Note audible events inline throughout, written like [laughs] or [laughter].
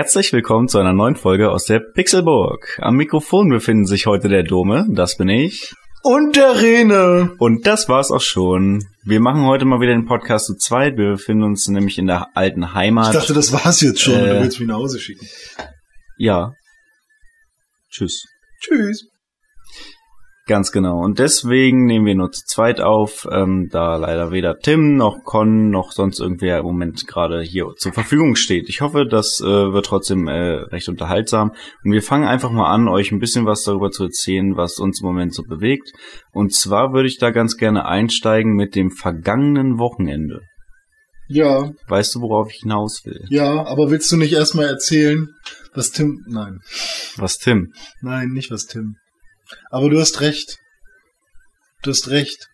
Herzlich willkommen zu einer neuen Folge aus der Pixelburg. Am Mikrofon befinden sich heute der Dome, das bin ich. Und der Rene. Und das war's auch schon. Wir machen heute mal wieder den Podcast zu zweit. Wir befinden uns nämlich in der alten Heimat. Ich dachte, das war's jetzt schon. Äh. du willst mich nach Hause schicken. ja. Tschüss. Tschüss. Ganz genau. Und deswegen nehmen wir nur zu zweit auf, ähm, da leider weder Tim noch Con noch sonst irgendwer im Moment gerade hier zur Verfügung steht. Ich hoffe, das äh, wird trotzdem äh, recht unterhaltsam. Und wir fangen einfach mal an, euch ein bisschen was darüber zu erzählen, was uns im Moment so bewegt. Und zwar würde ich da ganz gerne einsteigen mit dem vergangenen Wochenende. Ja, Weißt du, worauf ich hinaus will? ja, aber willst du nicht erstmal erzählen, was Tim. Nein. Was, Tim? Nein, nicht was Tim. Aber du hast recht. Du hast recht.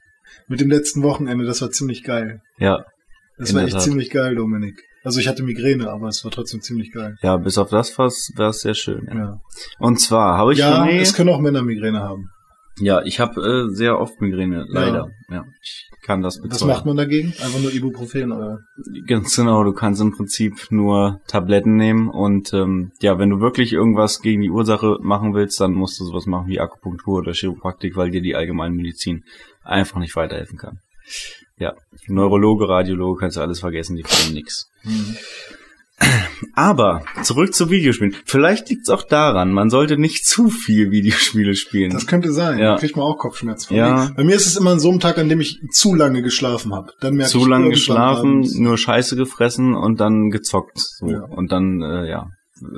Mit dem letzten Wochenende, das war ziemlich geil. Ja, Das war echt Tat. ziemlich geil, Dominik. Also ich hatte Migräne, aber es war trotzdem ziemlich geil. ja, bis auf das war es sehr schön. Ja. Ja, Und zwar habe ich ja es können auch Männer Migräne haben. Ja, ich habe äh, sehr oft Migräne, leider. Ja. ich kann das bezeugen. Was macht man dagegen? Einfach nur Ibuprofen oder? Ganz genau, du kannst im Prinzip nur Tabletten nehmen und ähm, ja, wenn du wirklich irgendwas gegen die Ursache machen willst, dann musst du sowas machen wie Akupunktur oder Chiropraktik, weil dir die Allgemeinmedizin einfach nicht weiterhelfen kann. Ja, Neurologe, Radiologe kannst du alles vergessen, die können nix. Aber zurück zu Videospielen. Vielleicht liegt es auch daran, man sollte nicht zu viel Videospiele spielen. Das könnte sein. Ja. Da kriegt man auch Kopfschmerzen. Ja. Bei mir ist es immer an so einem Tag, an dem ich zu lange geschlafen habe. Dann merke zu ich lange geschlafen, abends- nur Scheiße gefressen und dann gezockt. So. Ja. Und dann, äh, ja,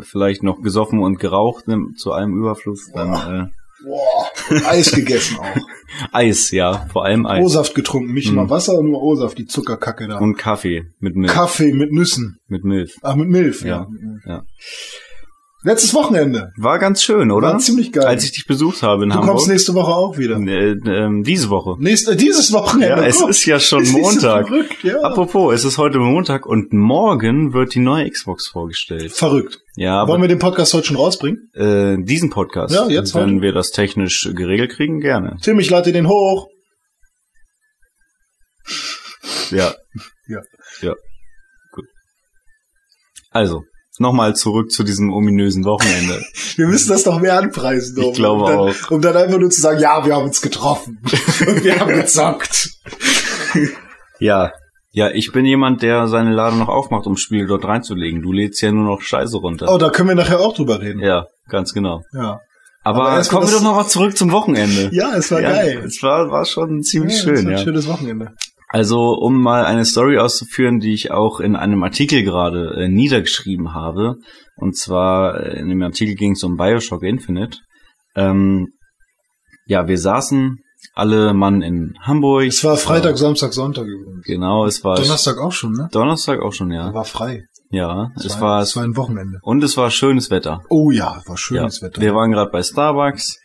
vielleicht noch gesoffen und geraucht ne, zu allem Überfluss. Dann Boah, Eis gegessen auch. [laughs] Eis, ja, vor allem Eis. O-Saft getrunken, nicht Mhm. mal Wasser, nur O-Saft, die Zuckerkacke da. Und Kaffee mit Milch. Kaffee mit Nüssen. mit Milch. Ach, mit Milch. Ja, mit Milch. ja. Letztes Wochenende. War ganz schön, oder? War ziemlich geil. Als ich dich besucht habe in du Hamburg. kommst nächste Woche auch wieder. äh, ähm, diese Woche. Nächste, dieses Wochenende. Ja, es Guck. ist ja schon [laughs] Ist nicht so Montag. verrückt, ja. Apropos, es ist heute Montag und morgen wird die neue Xbox vorgestellt. Verrückt. Ja, aber Wollen wir den Podcast heute schon rausbringen? äh, diesen Podcast, Ja, jetzt wenn heute. wir das technisch geregelt kriegen, gerne. Tim, ich lade den hoch. Ja. Ja. Ja. Gut. Also, nochmal zurück zu diesem ominösen Wochenende. [laughs] Wir müssen das doch mehr anpreisen. Ich Dom. glaube um dann, auch. Um dann einfach nur zu sagen, ja, wir haben uns getroffen. [laughs] Und wir haben gezockt. ja. Ja, ich bin jemand, der seine Ladung noch aufmacht, um Spiele dort reinzulegen. Du lädst ja nur noch Scheiße runter. Oh, da können wir nachher auch drüber reden. Ja, ganz genau. Ja. Aber, Aber kommen wir doch noch mal zurück zum Wochenende. Ja, es war Ja, geil. Es war, war schon ziemlich Ja, es schön, war ja. ein schönes Wochenende. Also, um mal eine Story auszuführen, die ich auch in einem Artikel gerade äh, niedergeschrieben habe. Und zwar, äh, in dem Artikel ging es um Bioshock Infinite. Ähm, ja, wir saßen alle Mann in Hamburg. Es war Freitag, Samstag, Sonntag übrigens. Genau, es war Donnerstag auch schon, ne? Donnerstag auch schon, ja. War frei. Ja, es war, es war ein Wochenende. und es war schönes Wetter. Oh ja, war schönes ja. Wetter. Wir waren gerade bei Starbucks,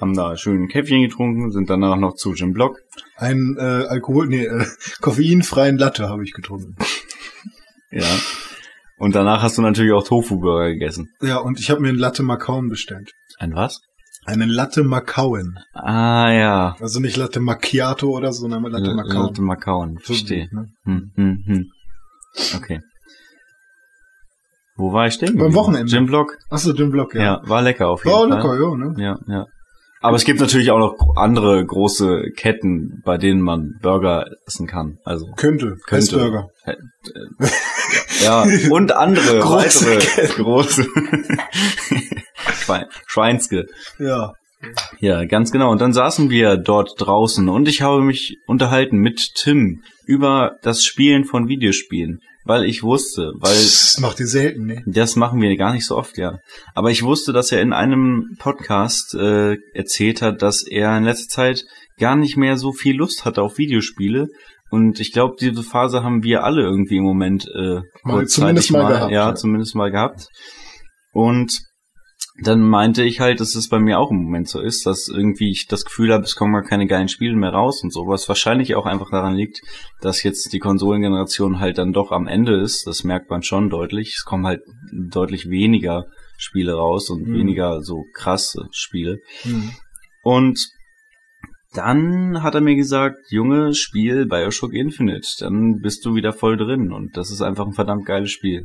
haben da schön ein Käffchen getrunken, sind danach noch zu Jim Block. Ein äh, Alkohol, nee, äh, [laughs] koffeinfreien Latte habe ich getrunken. Ja. Und danach hast du natürlich auch Tofu-Burger gegessen. Ja, und ich habe mir einen Latte Macauen bestellt. Ein was? Einen Latte Macauen. Ah ja. Also nicht Latte Macchiato oder so, sondern Latte Macauen. Latte Makauen, verstehe. Ne? Hm, hm, hm. Okay. Wo war ich stehen? Beim? Wochenende. Jim Block. Achso, den Block, ja. Ja, war lecker auf jeden War Fall. lecker, ja, ne? Ja, ja. Aber es gibt natürlich auch noch andere große Ketten, bei denen man Burger essen kann. Also Könnte. Könnte. Hessburger. ja und andere [laughs] Große weitere große [laughs] Schwein, Schweinske. Ja. Ja, ganz genau. Und dann saßen wir dort draußen und ich habe mich unterhalten mit Tim über das Spielen von Videospielen, weil ich wusste, weil Das macht ihr selten, ne? das machen wir gar nicht so oft, ja. Aber ich wusste, dass er in einem Podcast äh, erzählt hat, dass er in letzter Zeit gar nicht mehr so viel Lust hatte auf Videospiele. Und ich glaube, diese Phase haben wir alle irgendwie im Moment äh, Mal zumindest mal gehabt, ja, ja. zumindest mal gehabt. Und dann meinte ich halt, dass es bei mir auch im Moment so ist, dass irgendwie ich das Gefühl habe, es kommen mal keine geilen Spiele mehr raus und so, was wahrscheinlich auch einfach daran liegt, dass jetzt die Konsolengeneration halt dann doch am Ende ist, das merkt man schon deutlich. Es kommen halt deutlich weniger Spiele raus und Mhm. weniger so krasse Spiele. Hm. Und dann hat er mir gesagt, Junge, spiel Bioshock Infinite, dann bist du wieder voll drin und das ist einfach ein verdammt geiles Spiel.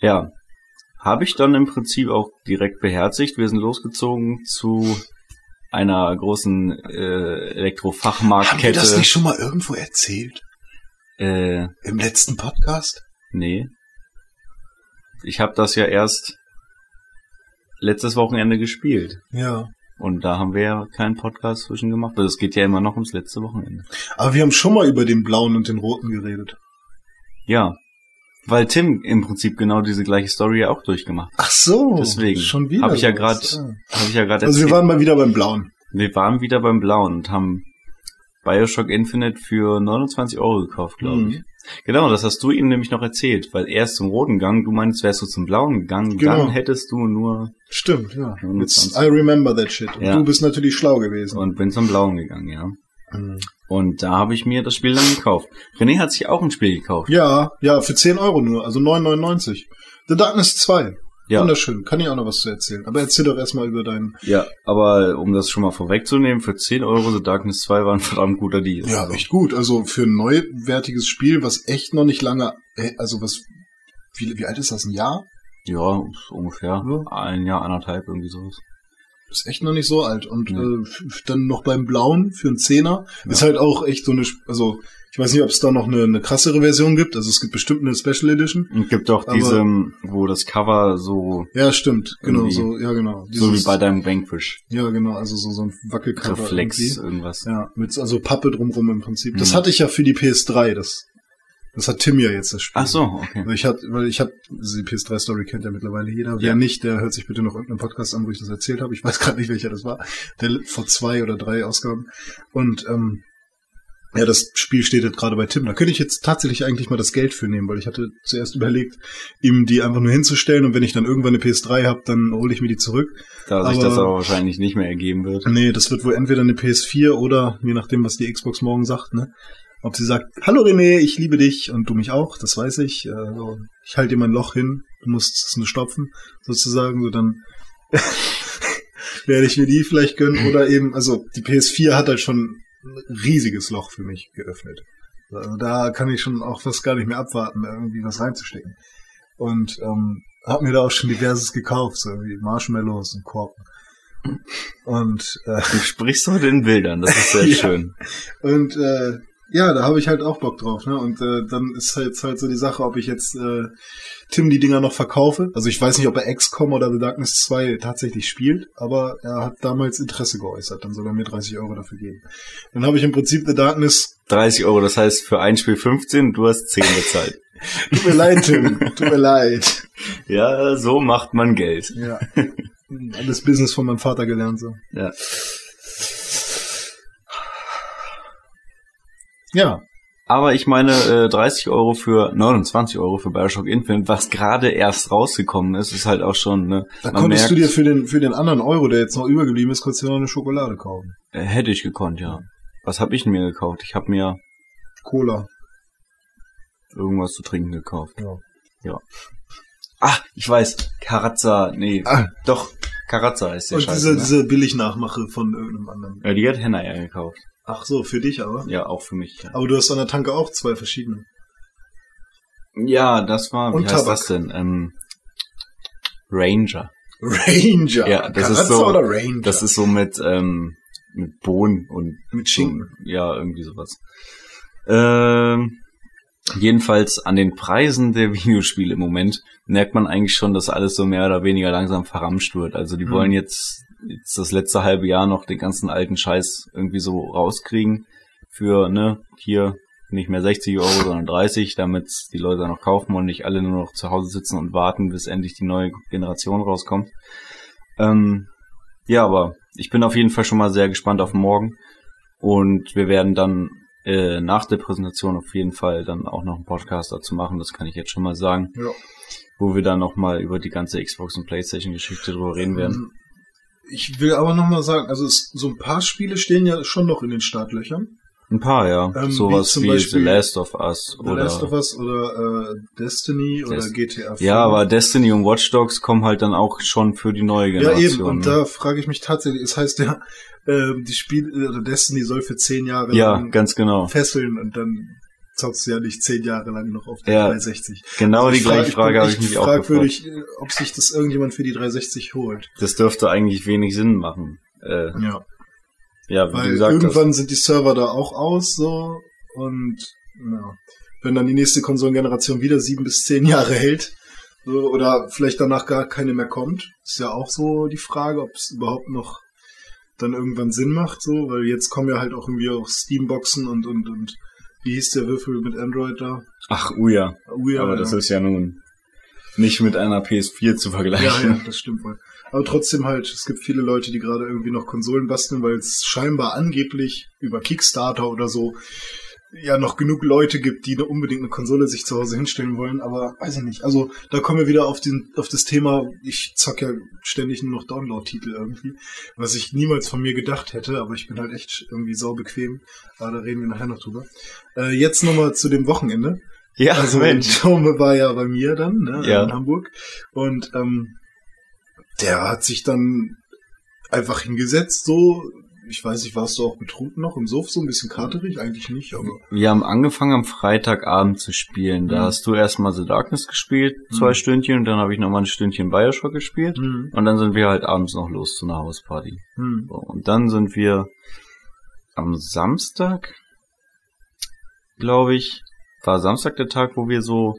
Ja, habe ich dann im Prinzip auch direkt beherzigt. Wir sind losgezogen zu einer großen äh, Haben wir Elektrofachmarktkette. das nicht schon mal irgendwo erzählt? äh, Im letzten Podcast? nee. Ich habe das ja erst letztes Wochenende gespielt. Ja. Und da haben wir ja keinen Podcast zwischen gemacht. Also es geht ja immer noch ums letzte Wochenende. Aber wir haben schon mal über den blauen und den roten geredet. Ja. Weil Tim im Prinzip genau diese gleiche Story ja auch durchgemacht. Ach so. Deswegen. Schon wieder. Hab ich ja grad- Ah. Habe ich ja gerade Also wir waren mal wieder beim blauen. wir waren wieder beim Blauen und haben Bioshock Infinite für 29 Euro gekauft, glaube Mhm. ich. Genau, das hast du ihm nämlich noch erzählt, weil er ist zum roten gegangen, du meinst, wärst du zum blauen gegangen, Genau. dann hättest du nur Stimmt, ja. 29. It's, I remember that shit. Und Ja. du bist natürlich schlau gewesen. und bin zum blauen gegangen, ja. Mhm. Und da habe ich mir das Spiel dann gekauft. René hat sich auch ein Spiel gekauft. Ja, ja, für 10 Euro nur, also 9,99. The Darkness 2. Ja. Wunderschön. Kann ich auch noch was zu erzählen. Aber erzähl doch erstmal über deinen. Ja, aber um das schon mal vorwegzunehmen, für 10 Euro The Darkness 2 war ein verdammt guter Deal. Ja, echt gut. Also für ein neuwertiges Spiel, was echt noch nicht lange, äh, also was, wie, wie alt ist das? Ein Jahr? Ja, ungefähr. Ja. Ein Jahr, anderthalb, irgendwie sowas. Ist echt noch nicht so alt. Und Ja. äh, dann noch beim Blauen für einen Zehner. Ja. Ist halt auch echt so eine, also ich weiß nicht, ob es da noch eine, eine krassere Version gibt. Also es gibt bestimmt eine Special Edition. Und gibt auch diese, wo das Cover so, Ja, stimmt. Genau, so, ja, genau. so wie Dieses- bei deinem Vanquish. Ja, genau, also so, so ein Wackelcover. Reflex, irgendwie. irgendwas. Ja, mit also Pappe drumrum im Prinzip. Das Mhm. hatte ich ja für die PS3, das, das hat Tim ja jetzt das Spiel. Ach so, okay. Weil ich hab, weil ich hab, also die PS3-Story kennt ja mittlerweile jeder. Wer Ja. nicht, der hört sich bitte noch irgendeinen Podcast an, wo ich das erzählt habe. Ich weiß gerade nicht, welcher das war. Der vor zwei oder drei Ausgaben. Und ähm, ja, das Spiel steht jetzt gerade bei Tim. Da könnte ich jetzt tatsächlich eigentlich mal das Geld für nehmen, weil ich hatte zuerst überlegt, ihm die einfach nur hinzustellen und wenn ich dann irgendwann eine PS3 habe, dann hole ich mir die zurück. Da sich aber- das aber wahrscheinlich nicht mehr ergeben wird. Nee, das wird wohl entweder eine PS4 oder, je nachdem, was die Xbox morgen sagt, ne? Ob sie sagt, hallo René, ich liebe dich und du mich auch, das weiß ich. Äh, so, ich halte dir mein Loch hin, du musst es nur stopfen, sozusagen, so dann [laughs] werde ich mir die vielleicht gönnen. Oder eben, also die PS4 hat halt schon ein riesiges Loch für mich geöffnet. Also da kann ich schon auch fast gar nicht mehr abwarten, irgendwie was reinzustecken. Und ähm, hab mir da auch schon diverses gekauft, so wie Marshmallows und Korken. Und äh, Du sprichst heute in Bildern, das ist sehr [laughs] Ja. schön. und äh, ja, da habe ich halt auch Bock drauf, ne? Und äh, dann ist halt halt so die Sache, ob ich jetzt äh, Tim die Dinger noch verkaufe. Also ich weiß nicht, ob er XCOM oder The Darkness 2 tatsächlich spielt, aber er hat damals Interesse geäußert, dann soll er mir 30 Euro dafür geben. Dann habe ich im Prinzip The Darkness. 30 Euro, das heißt für ein Spiel 15, du hast 10 bezahlt. [laughs] Tut mir leid, Tim, tut mir leid. Ja, so macht man Geld. Ja. Alles Business von meinem Vater gelernt so. Ja. Ja, Aber ich meine, äh, 30 Euro für 29 Euro für Bioshock Infinite, was gerade erst rausgekommen ist, ist halt auch schon, ne? da konntest merkt, du dir für den für den anderen Euro, der jetzt noch übergeblieben ist, konntest du dir noch eine Schokolade kaufen. äh, hätte ich gekonnt, ja. Was habe ich denn mir gekauft? Ich habe mir Cola. irgendwas zu trinken gekauft. Ja. Ja. Ah, ich weiß. Karazza, nee, Ah. doch, Karazza ist der Und Scheiße. diese, ne? diese Billignachmache von irgendeinem anderen. Ja, die hat Henna ja gekauft. Ach so, für dich aber. Ja, auch für mich. Ja, Aber du hast an der Tanke auch zwei verschiedene. ja das war, wie Und heißt Tabak. das denn? Ähm, Ranger. Ranger. Ja, das ist so- oder Ranger? Das ist so mit, ähm, mit Bohnen und mit Schinken. Ja, irgendwie sowas. Ähm, jedenfalls an den Preisen der [laughs] Videospiele im Moment merkt man eigentlich schon, dass alles so mehr oder weniger langsam verramscht wird. Also die Mhm. wollen jetzt, jetzt das letzte halbe Jahr noch den ganzen alten Scheiß irgendwie so rauskriegen für, ne, hier nicht mehr 60 Euro, sondern 30, damit die Leute noch kaufen und nicht alle nur noch zu Hause sitzen und warten, bis endlich die neue Generation rauskommt. Ähm, ja, aber ich bin auf jeden Fall schon mal sehr gespannt auf morgen. Und wir werden dann äh, nach der Präsentation auf jeden Fall dann auch noch einen Podcast dazu machen, das kann ich jetzt schon mal sagen. Ja. wo wir dann nochmal über die ganze Xbox und Playstation Geschichte drüber reden werden. Ähm, Ich will aber nochmal sagen, also es, so ein paar Spiele stehen ja schon noch in den Startlöchern. Ein paar, ja. Ähm, Sowas wie zum wie, Beispiel The Last of Us The oder. Last of Us oder äh, Destiny oder Des- GTA 4. ja, aber Destiny und Watch Dogs kommen halt dann auch schon für die neue Ja, Generation. eben. Und ne? da frage ich mich tatsächlich, es heißt ja, [laughs] äh, die Spiel oder Destiny soll für zehn Jahre ja, ganz genau. fesseln und dann zockst du ja nicht zehn Jahre lang noch auf der Ja, 360. Genau Also die gleiche Frage habe ich mich auch gefragt. fragwürdig, äh, ob sich das irgendjemand für die 360 holt. Das dürfte eigentlich wenig Sinn machen. Äh, Ja. ja, wie du Weil gesagt hast. irgendwann sind die Server da auch aus, so, und, ja. Wenn dann die nächste Konsolengeneration wieder sieben bis zehn Jahre hält, so, oder vielleicht danach gar keine mehr kommt, ist ja auch so die Frage, ob es überhaupt noch dann irgendwann Sinn macht, so, weil jetzt kommen ja halt auch irgendwie auch Steamboxen und, und, und, wie hieß der Würfel mit Android da? Ach, Uja. Ouya, Aber ja. das ist ja nun nicht mit einer PS4 zu Ja, vergleichen. ja, das stimmt wohl. Aber trotzdem halt, es gibt viele Leute, die gerade irgendwie noch Konsolen basteln, weil es scheinbar angeblich über Kickstarter oder so ja noch genug Leute gibt, die unbedingt eine Konsole sich zu Hause hinstellen wollen, aber weiß ich nicht. Also da kommen wir wieder auf den auf das Thema, ich zock ja ständig nur noch Download-Titel irgendwie, was ich niemals von mir gedacht hätte, aber ich bin halt echt irgendwie sau bequem. Aber da reden wir nachher noch drüber. Äh, jetzt nochmal zu dem Wochenende. Ja, Also Mensch. [laughs] Jaume war ja bei mir dann, ne, Ja. in Hamburg. Und ähm, der hat sich dann einfach hingesetzt, so, ich weiß nicht, warst du auch betrunken noch im Suff, so ein bisschen katerig? Eigentlich nicht, aber. Wir haben angefangen am Freitagabend zu spielen. Da Mhm. hast du erstmal The Darkness gespielt, zwei Mhm. Stündchen, und dann habe ich nochmal ein Stündchen Bioshock gespielt. Hm, Und dann sind wir halt abends noch los zu einer Hausparty. hm. So, und dann sind wir am Samstag, glaube ich, war Samstag der Tag, wo wir so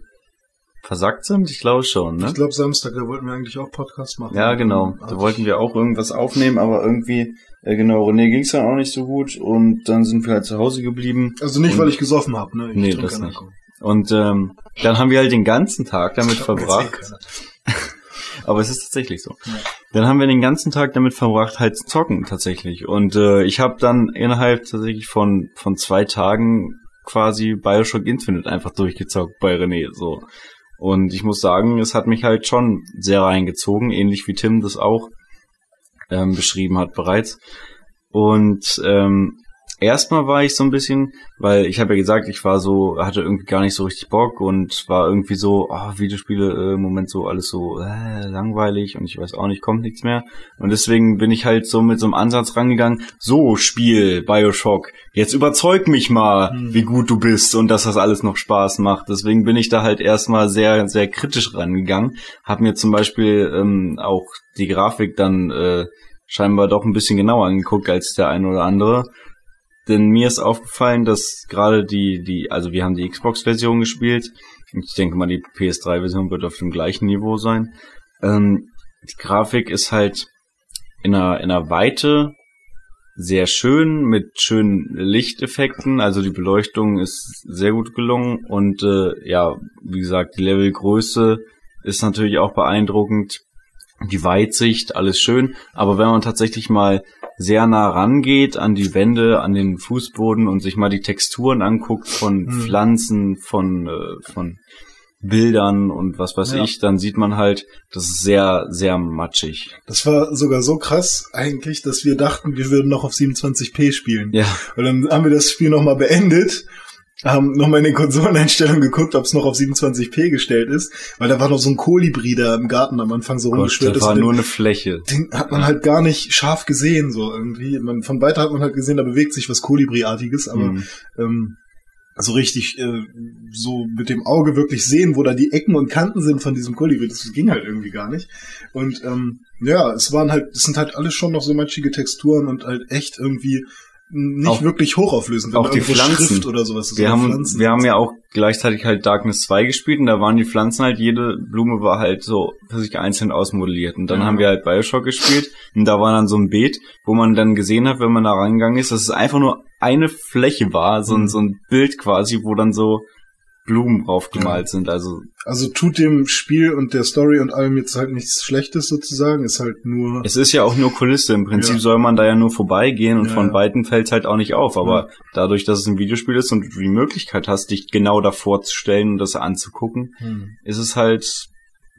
versackt sind? Ich glaube schon, ne? Ich glaube Samstag, da wollten wir eigentlich auch Podcast machen. Ja, genau. Da wollten wir auch irgendwas aufnehmen, aber irgendwie, äh, genau, René ging's dann auch nicht so gut und dann sind wir halt zu Hause geblieben. Also nicht, Und- weil ich gesoffen habe, ne? Ich Nee, das nicht. Alkohol. Und ähm, dann haben wir halt den ganzen Tag damit eh verbracht. keiner. [laughs] Aber es ist tatsächlich so. Ja. Dann haben wir den ganzen Tag damit verbracht, halt zu zocken tatsächlich. Und äh, ich habe dann innerhalb tatsächlich von von zwei Tagen quasi Bioshock Infinite einfach durchgezockt bei René. So. Und ich muss sagen, es hat mich halt schon sehr reingezogen, ähnlich wie Tim das auch ähm, beschrieben hat bereits. Und ähm, erstmal war ich so ein bisschen, weil ich habe ja gesagt, ich war so, hatte irgendwie gar nicht so richtig Bock und war irgendwie so, ah, Videospiele äh, im Moment so alles so äh, langweilig und ich weiß auch nicht, kommt nichts mehr. Und deswegen bin ich halt so mit so einem Ansatz rangegangen, so Spiel, Bioshock, jetzt überzeug mich mal, Hm. wie gut du bist und dass das alles noch Spaß macht. Deswegen bin ich da halt erstmal sehr, sehr kritisch rangegangen. Hab mir zum Beispiel ähm, auch die Grafik dann äh, scheinbar doch ein bisschen genauer angeguckt als der eine oder andere. Denn mir ist aufgefallen, dass gerade die, die, also wir haben die Xbox-Version gespielt. Und Ich denke mal, die PS3-Version wird auf dem gleichen Niveau sein. Ähm, die Grafik ist halt in einer, in einer Weite sehr schön mit schönen Lichteffekten. Also die Beleuchtung ist sehr gut gelungen und äh, ja, wie gesagt, die Levelgröße ist natürlich auch beeindruckend. Die Weitsicht, alles schön. Aber wenn man tatsächlich mal sehr nah rangeht an die Wände, an den Fußboden und sich mal die Texturen anguckt von Hm. Pflanzen, von, äh, von Bildern und was weiß Ja. ich, dann sieht man halt, das ist sehr, sehr matschig. Das war sogar so krass eigentlich, dass wir dachten, wir würden noch auf 27p spielen. Ja, Und dann haben wir das Spiel nochmal beendet, haben nochmal in den Konsoleneinstellungen geguckt, ob es noch auf 27p gestellt ist, weil da war noch so ein Kolibri da im Garten am Anfang so Gott, rumgeschwört das war nur eine Fläche. den hat man halt gar nicht scharf gesehen, so irgendwie. Man, von weiter hat man halt gesehen, da bewegt sich was Kolibri-artiges, aber Mhm. ähm, so richtig äh, so mit dem Auge wirklich sehen, wo da die Ecken und Kanten sind von diesem Kolibri, das ging halt irgendwie gar nicht. Und ähm, ja, es waren halt, es sind halt alles schon noch so matschige Texturen und halt echt irgendwie nicht Auch- wirklich hochauflösend. auch die Pflanzen. Schrift oder sowas Wir haben, Pflanzen wir haben ja auch gleichzeitig halt Darkness 2 gespielt und da waren die Pflanzen halt, jede Blume war halt so für sich einzeln ausmodelliert. Und dann Ja. haben wir halt Bioshock gespielt und da war dann so ein Beet, wo man dann gesehen hat, wenn man da reingegangen ist, dass es einfach nur eine Fläche war, so, ein Mhm. so ein Bild quasi, wo dann so Blumen draufgemalt sind. Also Also tut dem Spiel und der Story und allem jetzt halt nichts Schlechtes sozusagen, ist halt nur. es ist ja auch nur Kulisse. Im Prinzip Ja. soll man da ja nur vorbeigehen und Ja, von ja. Weitem fällt's halt auch nicht auf. Aber dadurch, dass es ein Videospiel ist und du die Möglichkeit hast, dich genau davor zu stellen und das anzugucken, Hm. ist es halt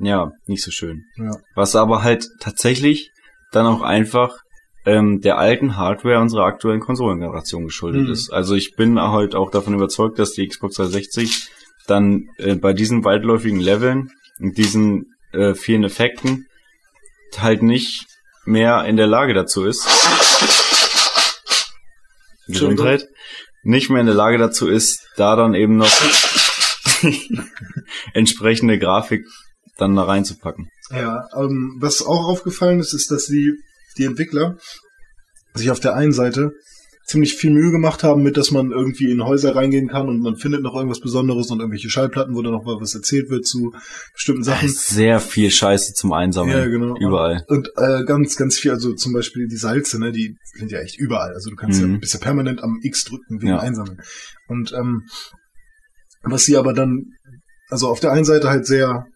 ja, nicht so schön. Ja. Was aber halt tatsächlich dann auch einfach ähm, der alten Hardware unserer aktuellen Konsolengeneration geschuldet Mhm. ist. Also ich bin halt auch davon überzeugt, dass die Xbox 360 dann äh, bei diesen weitläufigen Leveln und diesen äh, vielen Effekten halt nicht mehr in der Lage dazu ist. Gesundheit. Nicht mehr in der Lage dazu ist, da dann eben noch [laughs] entsprechende Grafik dann da reinzupacken. Ja, ähm, was auch aufgefallen ist, ist, dass die, die Entwickler sich auf der einen Seite ziemlich viel Mühe gemacht haben mit, dass man irgendwie in Häuser reingehen kann und man findet noch irgendwas Besonderes und irgendwelche Schallplatten, wo dann noch mal was erzählt wird zu bestimmten Sachen. sehr viel Scheiße zum Einsammeln. Ja, genau. Überall. Und äh, ganz, ganz viel, also zum Beispiel die Salze, ne, die sind ja echt überall. Also du kannst Mhm. ja, bist ja permanent am X drücken wegen Ja. Einsammeln. Und ähm, was sie aber dann, also auf der einen Seite halt sehr,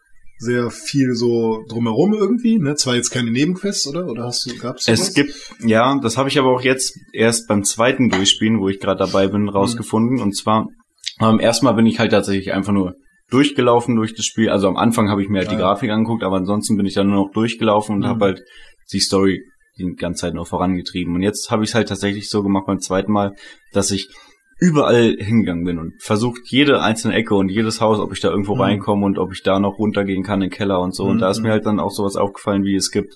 sehr viel so drumherum irgendwie, ne? Zwar jetzt keine Nebenquests, oder? Oder hast du, gab's sowas? Es gibt, ja, das habe ich aber auch jetzt erst beim zweiten Durchspielen, wo ich gerade dabei bin, rausgefunden. Und zwar, ähm, erstmal bin ich halt tatsächlich einfach nur durchgelaufen durch das Spiel. Also am Anfang habe ich mir halt die Ja. Grafik angeguckt, aber ansonsten bin ich dann nur noch durchgelaufen und Mhm. habe halt die Story die ganze Zeit noch vorangetrieben. Und jetzt habe ich es halt tatsächlich so gemacht beim zweiten Mal, dass ich überall hingegangen bin und versucht jede einzelne Ecke und jedes Haus, ob ich da irgendwo Mhm. reinkomme und ob ich da noch runtergehen kann in den Keller und so. Und da ist Mhm. mir halt dann auch sowas aufgefallen, wie es gibt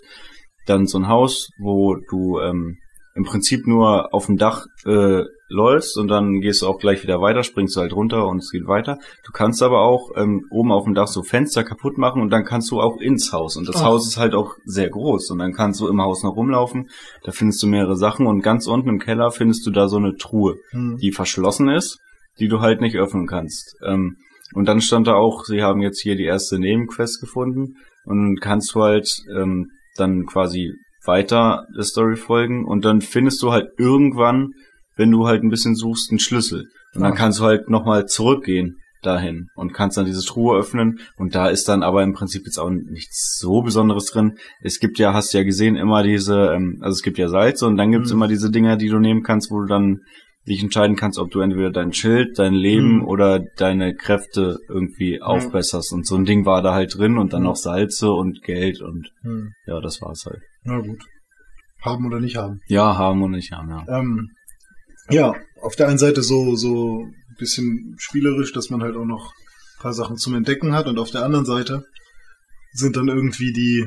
dann so ein Haus, wo du ähm, im Prinzip nur auf dem Dach äh, läufst und dann gehst du auch gleich wieder weiter, springst du halt runter und es geht weiter. Du kannst aber auch ähm, oben auf dem Dach so Fenster kaputt machen und dann kannst du auch ins Haus. Und das Ach. Haus ist halt auch sehr groß und dann kannst du im Haus noch rumlaufen. Da findest du mehrere Sachen und ganz unten im Keller findest du da so eine Truhe Hm. die verschlossen ist, die du halt nicht öffnen kannst. Ähm, und dann stand da auch, sie haben jetzt hier die erste Nebenquest gefunden und kannst du halt ähm, dann quasi weiter der Story folgen und dann findest du halt irgendwann, wenn du halt ein bisschen suchst, einen Schlüssel. Und dann Ah. kannst du halt nochmal zurückgehen dahin und kannst dann diese Truhe öffnen und da ist dann aber im Prinzip jetzt auch nichts so Besonderes drin. Es gibt ja, hast du ja gesehen, immer diese, ähm, also es gibt ja Salze und dann gibt's Mhm. immer diese Dinger, die du nehmen kannst, wo du dann dich entscheiden kannst, ob du entweder dein Schild, dein Leben Mhm. oder deine Kräfte irgendwie aufbesserst. Und so ein Ding war da halt drin und dann Mhm. noch Salze und Geld und Hm. ja, das war's halt. Na gut. Haben oder nicht haben. Ja, haben und nicht haben, ja. Ähm, ja, auf der einen Seite so, so ein bisschen spielerisch, dass man halt auch noch ein paar Sachen zum Entdecken hat und auf der anderen Seite sind dann irgendwie die,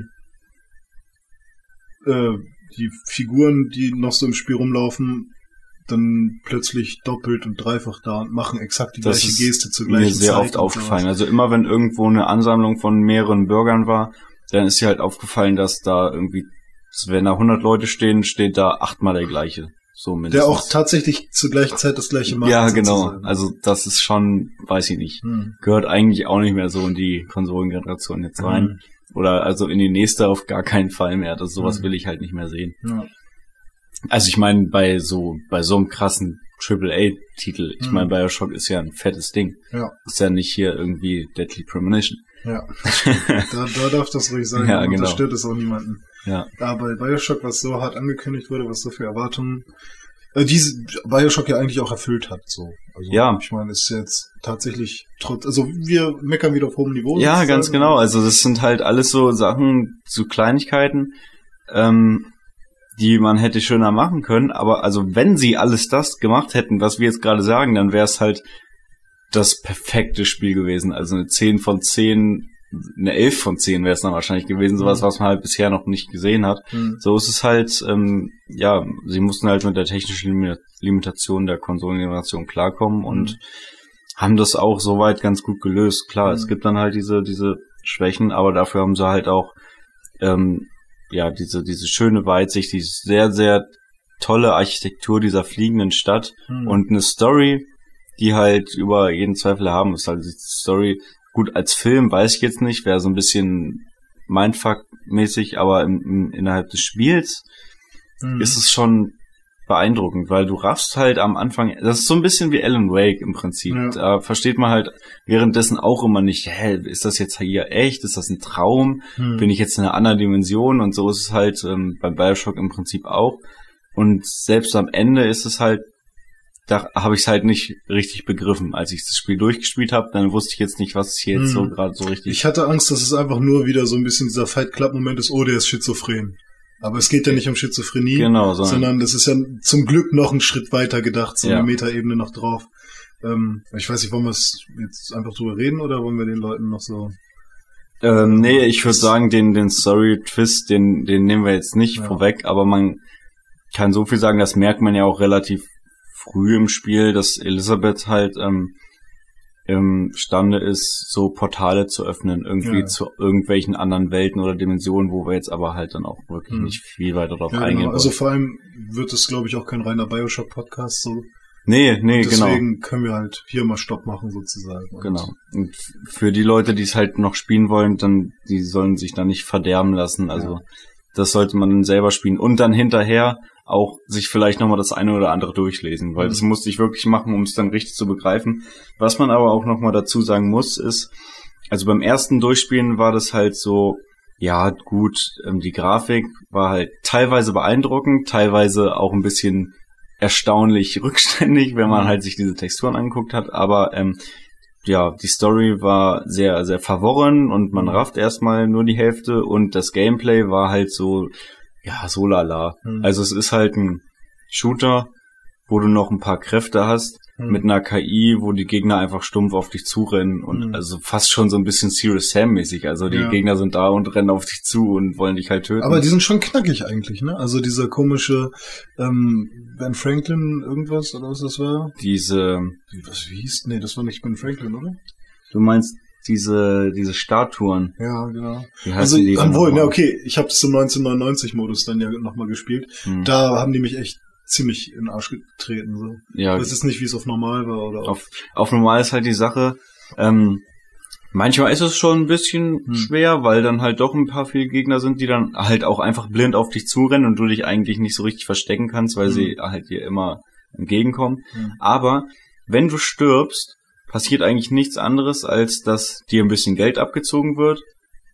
äh, die Figuren, die noch so im Spiel rumlaufen, dann plötzlich doppelt und dreifach da und machen exakt die Das gleiche ist Geste zur Mir gleichen sehr Zeit. oft und aufgefallen. sowas. Also immer wenn irgendwo eine Ansammlung von mehreren Bürgern war, dann ist dir halt aufgefallen, dass da irgendwie, wenn da 100 Leute stehen, steht da achtmal der gleiche. So mindestens. Der auch tatsächlich zur gleichen Zeit das gleiche macht. Ja, genau. Also das ist schon, weiß ich nicht. Hm. Gehört eigentlich auch nicht mehr so in die Konsolengeneration jetzt rein. Mhm. Oder also in die nächste auf gar keinen Fall mehr. Das sowas Mhm. will ich halt nicht mehr sehen. Ja. Also ich meine, bei so, bei so einem krassen AAA-Titel, ich Mhm. meine, Bioshock ist ja ein fettes Ding. Ja. Ist ja nicht hier irgendwie Deadly Premonition. Ja, [laughs] da, da darf das ruhig sein. Ja, genau. Das stört es auch niemanden. Ja. Da bei Bioshock, was so hart angekündigt wurde, was so viel Erwartungen, äh, diese Bioshock ja eigentlich auch erfüllt hat, so. Also, Ja. Ich meine, ist jetzt tatsächlich trotz, also wir meckern wieder auf hohem Niveau. Ja, ganz genau. Also das sind halt alles so Sachen, so Kleinigkeiten, ähm, die man hätte schöner machen können. Aber also wenn sie alles das gemacht hätten, was wir jetzt gerade sagen, dann wäre es halt das perfekte Spiel gewesen. Also eine 10 von 10, eine 11 von 10 wäre es dann wahrscheinlich gewesen. Sowas, Mhm. was man halt bisher noch nicht gesehen hat. Hm. So ist es halt, ähm, ja, sie mussten halt mit der technischen Limi- Limitation der Konsolengeneration klarkommen und Mhm. haben das auch soweit ganz gut gelöst. Klar, es Mhm. gibt dann halt diese, diese Schwächen, aber dafür haben sie halt auch, ähm, ja, diese, diese schöne Weitsicht, die sehr, sehr tolle Architektur dieser fliegenden Stadt Hm. und eine Story, die halt über jeden Zweifel haben ist. Also die Story, gut, als Film weiß ich jetzt nicht, wäre so ein bisschen Mindfuck-mäßig, aber im, im, innerhalb des Spiels Hm. ist es schon beeindruckend, weil du raffst halt am Anfang, das ist so ein bisschen wie Alan Wake im Prinzip. Ja. Da versteht man halt währenddessen auch immer nicht, hä, ist das jetzt hier echt? Ist das ein Traum? Hm. Bin ich jetzt in einer anderen Dimension? Und so ist es halt ähm, beim Bioshock im Prinzip auch. Und selbst am Ende ist es halt da habe ich es halt nicht richtig begriffen. Als ich das Spiel durchgespielt habe, dann wusste ich jetzt nicht, was hier jetzt so Hm. gerade so richtig. Ich hatte Angst, dass es einfach nur wieder so ein bisschen dieser Fight Club Moment ist, oh, der ist schizophren. Aber es geht ja nicht um Schizophrenie, genau, sondern sondern das ist ja zum Glück noch einen Schritt weiter gedacht, so Ja. eine Metaebene noch drauf. Ähm, ich weiß nicht, wollen wir es jetzt einfach drüber reden oder wollen wir den Leuten noch so Ähm, nee, ich würde sagen, den, den Story-Twist, den, den nehmen wir jetzt nicht Ja. vorweg, aber man kann so viel sagen, das merkt man ja auch relativ früh im Spiel, dass Elisabeth halt ähm, imstande ist, so Portale zu öffnen, irgendwie Ja. zu irgendwelchen anderen Welten oder Dimensionen, wo wir jetzt aber halt dann auch wirklich Mhm. nicht viel weiter drauf Ja, eingehen genau. Also vor allem wird es, glaube ich, auch kein reiner Bioshock-Podcast. So. Nee, nee, genau. Deswegen können wir halt hier mal Stopp machen, sozusagen. Und Genau. Und für die Leute, die es halt noch spielen wollen, dann, die sollen sich da nicht verderben lassen. Also, das sollte man dann selber spielen. Und dann hinterher auch sich vielleicht nochmal das eine oder andere durchlesen, weil Mhm. das musste ich wirklich machen, um es dann richtig zu begreifen. Was man aber auch nochmal dazu sagen muss, ist, also beim ersten Durchspielen war das halt so, ja, gut, ähm, die Grafik war halt teilweise beeindruckend, teilweise auch ein bisschen erstaunlich [laughs] rückständig, wenn man Mhm. halt sich diese Texturen angeguckt hat, aber ähm, ja, die Story war sehr, sehr verworren und man rafft erstmal nur die Hälfte und das Gameplay war halt so, ja, so lala. Mhm. Also es ist halt ein Shooter, wo du noch ein paar Kräfte hast, Mhm. mit einer KI, wo die Gegner einfach stumpf auf dich zurennen und Mhm. also fast schon so ein bisschen Serious Sam mäßig. Also die Ja. Gegner sind da und rennen auf dich zu und wollen dich halt töten. Aber die sind schon knackig eigentlich, ne? Also dieser komische ähm, Ben Franklin irgendwas oder was das war? diese, was wie hieß? Nee, das war nicht Ben Franklin, oder? du meinst diese, diese Statuen. Ja, genau. Wie heißen Also, die dann obwohl, nochmal? ne, okay, ich habe das im 1999-Modus dann ja nochmal gespielt. Hm. Da haben die mich echt ziemlich in den Arsch getreten. So. ja, weiß jetzt nicht, wie es auf normal war oder auf, auf normal ist halt die Sache, ähm, manchmal ist es schon ein bisschen Hm. schwer, weil dann halt doch ein paar viele Gegner sind, die dann halt auch einfach blind auf dich zurennen und du dich eigentlich nicht so richtig verstecken kannst, weil Hm. sie halt dir immer entgegenkommen. Hm. Aber wenn du stirbst, passiert eigentlich nichts anderes, als dass dir ein bisschen Geld abgezogen wird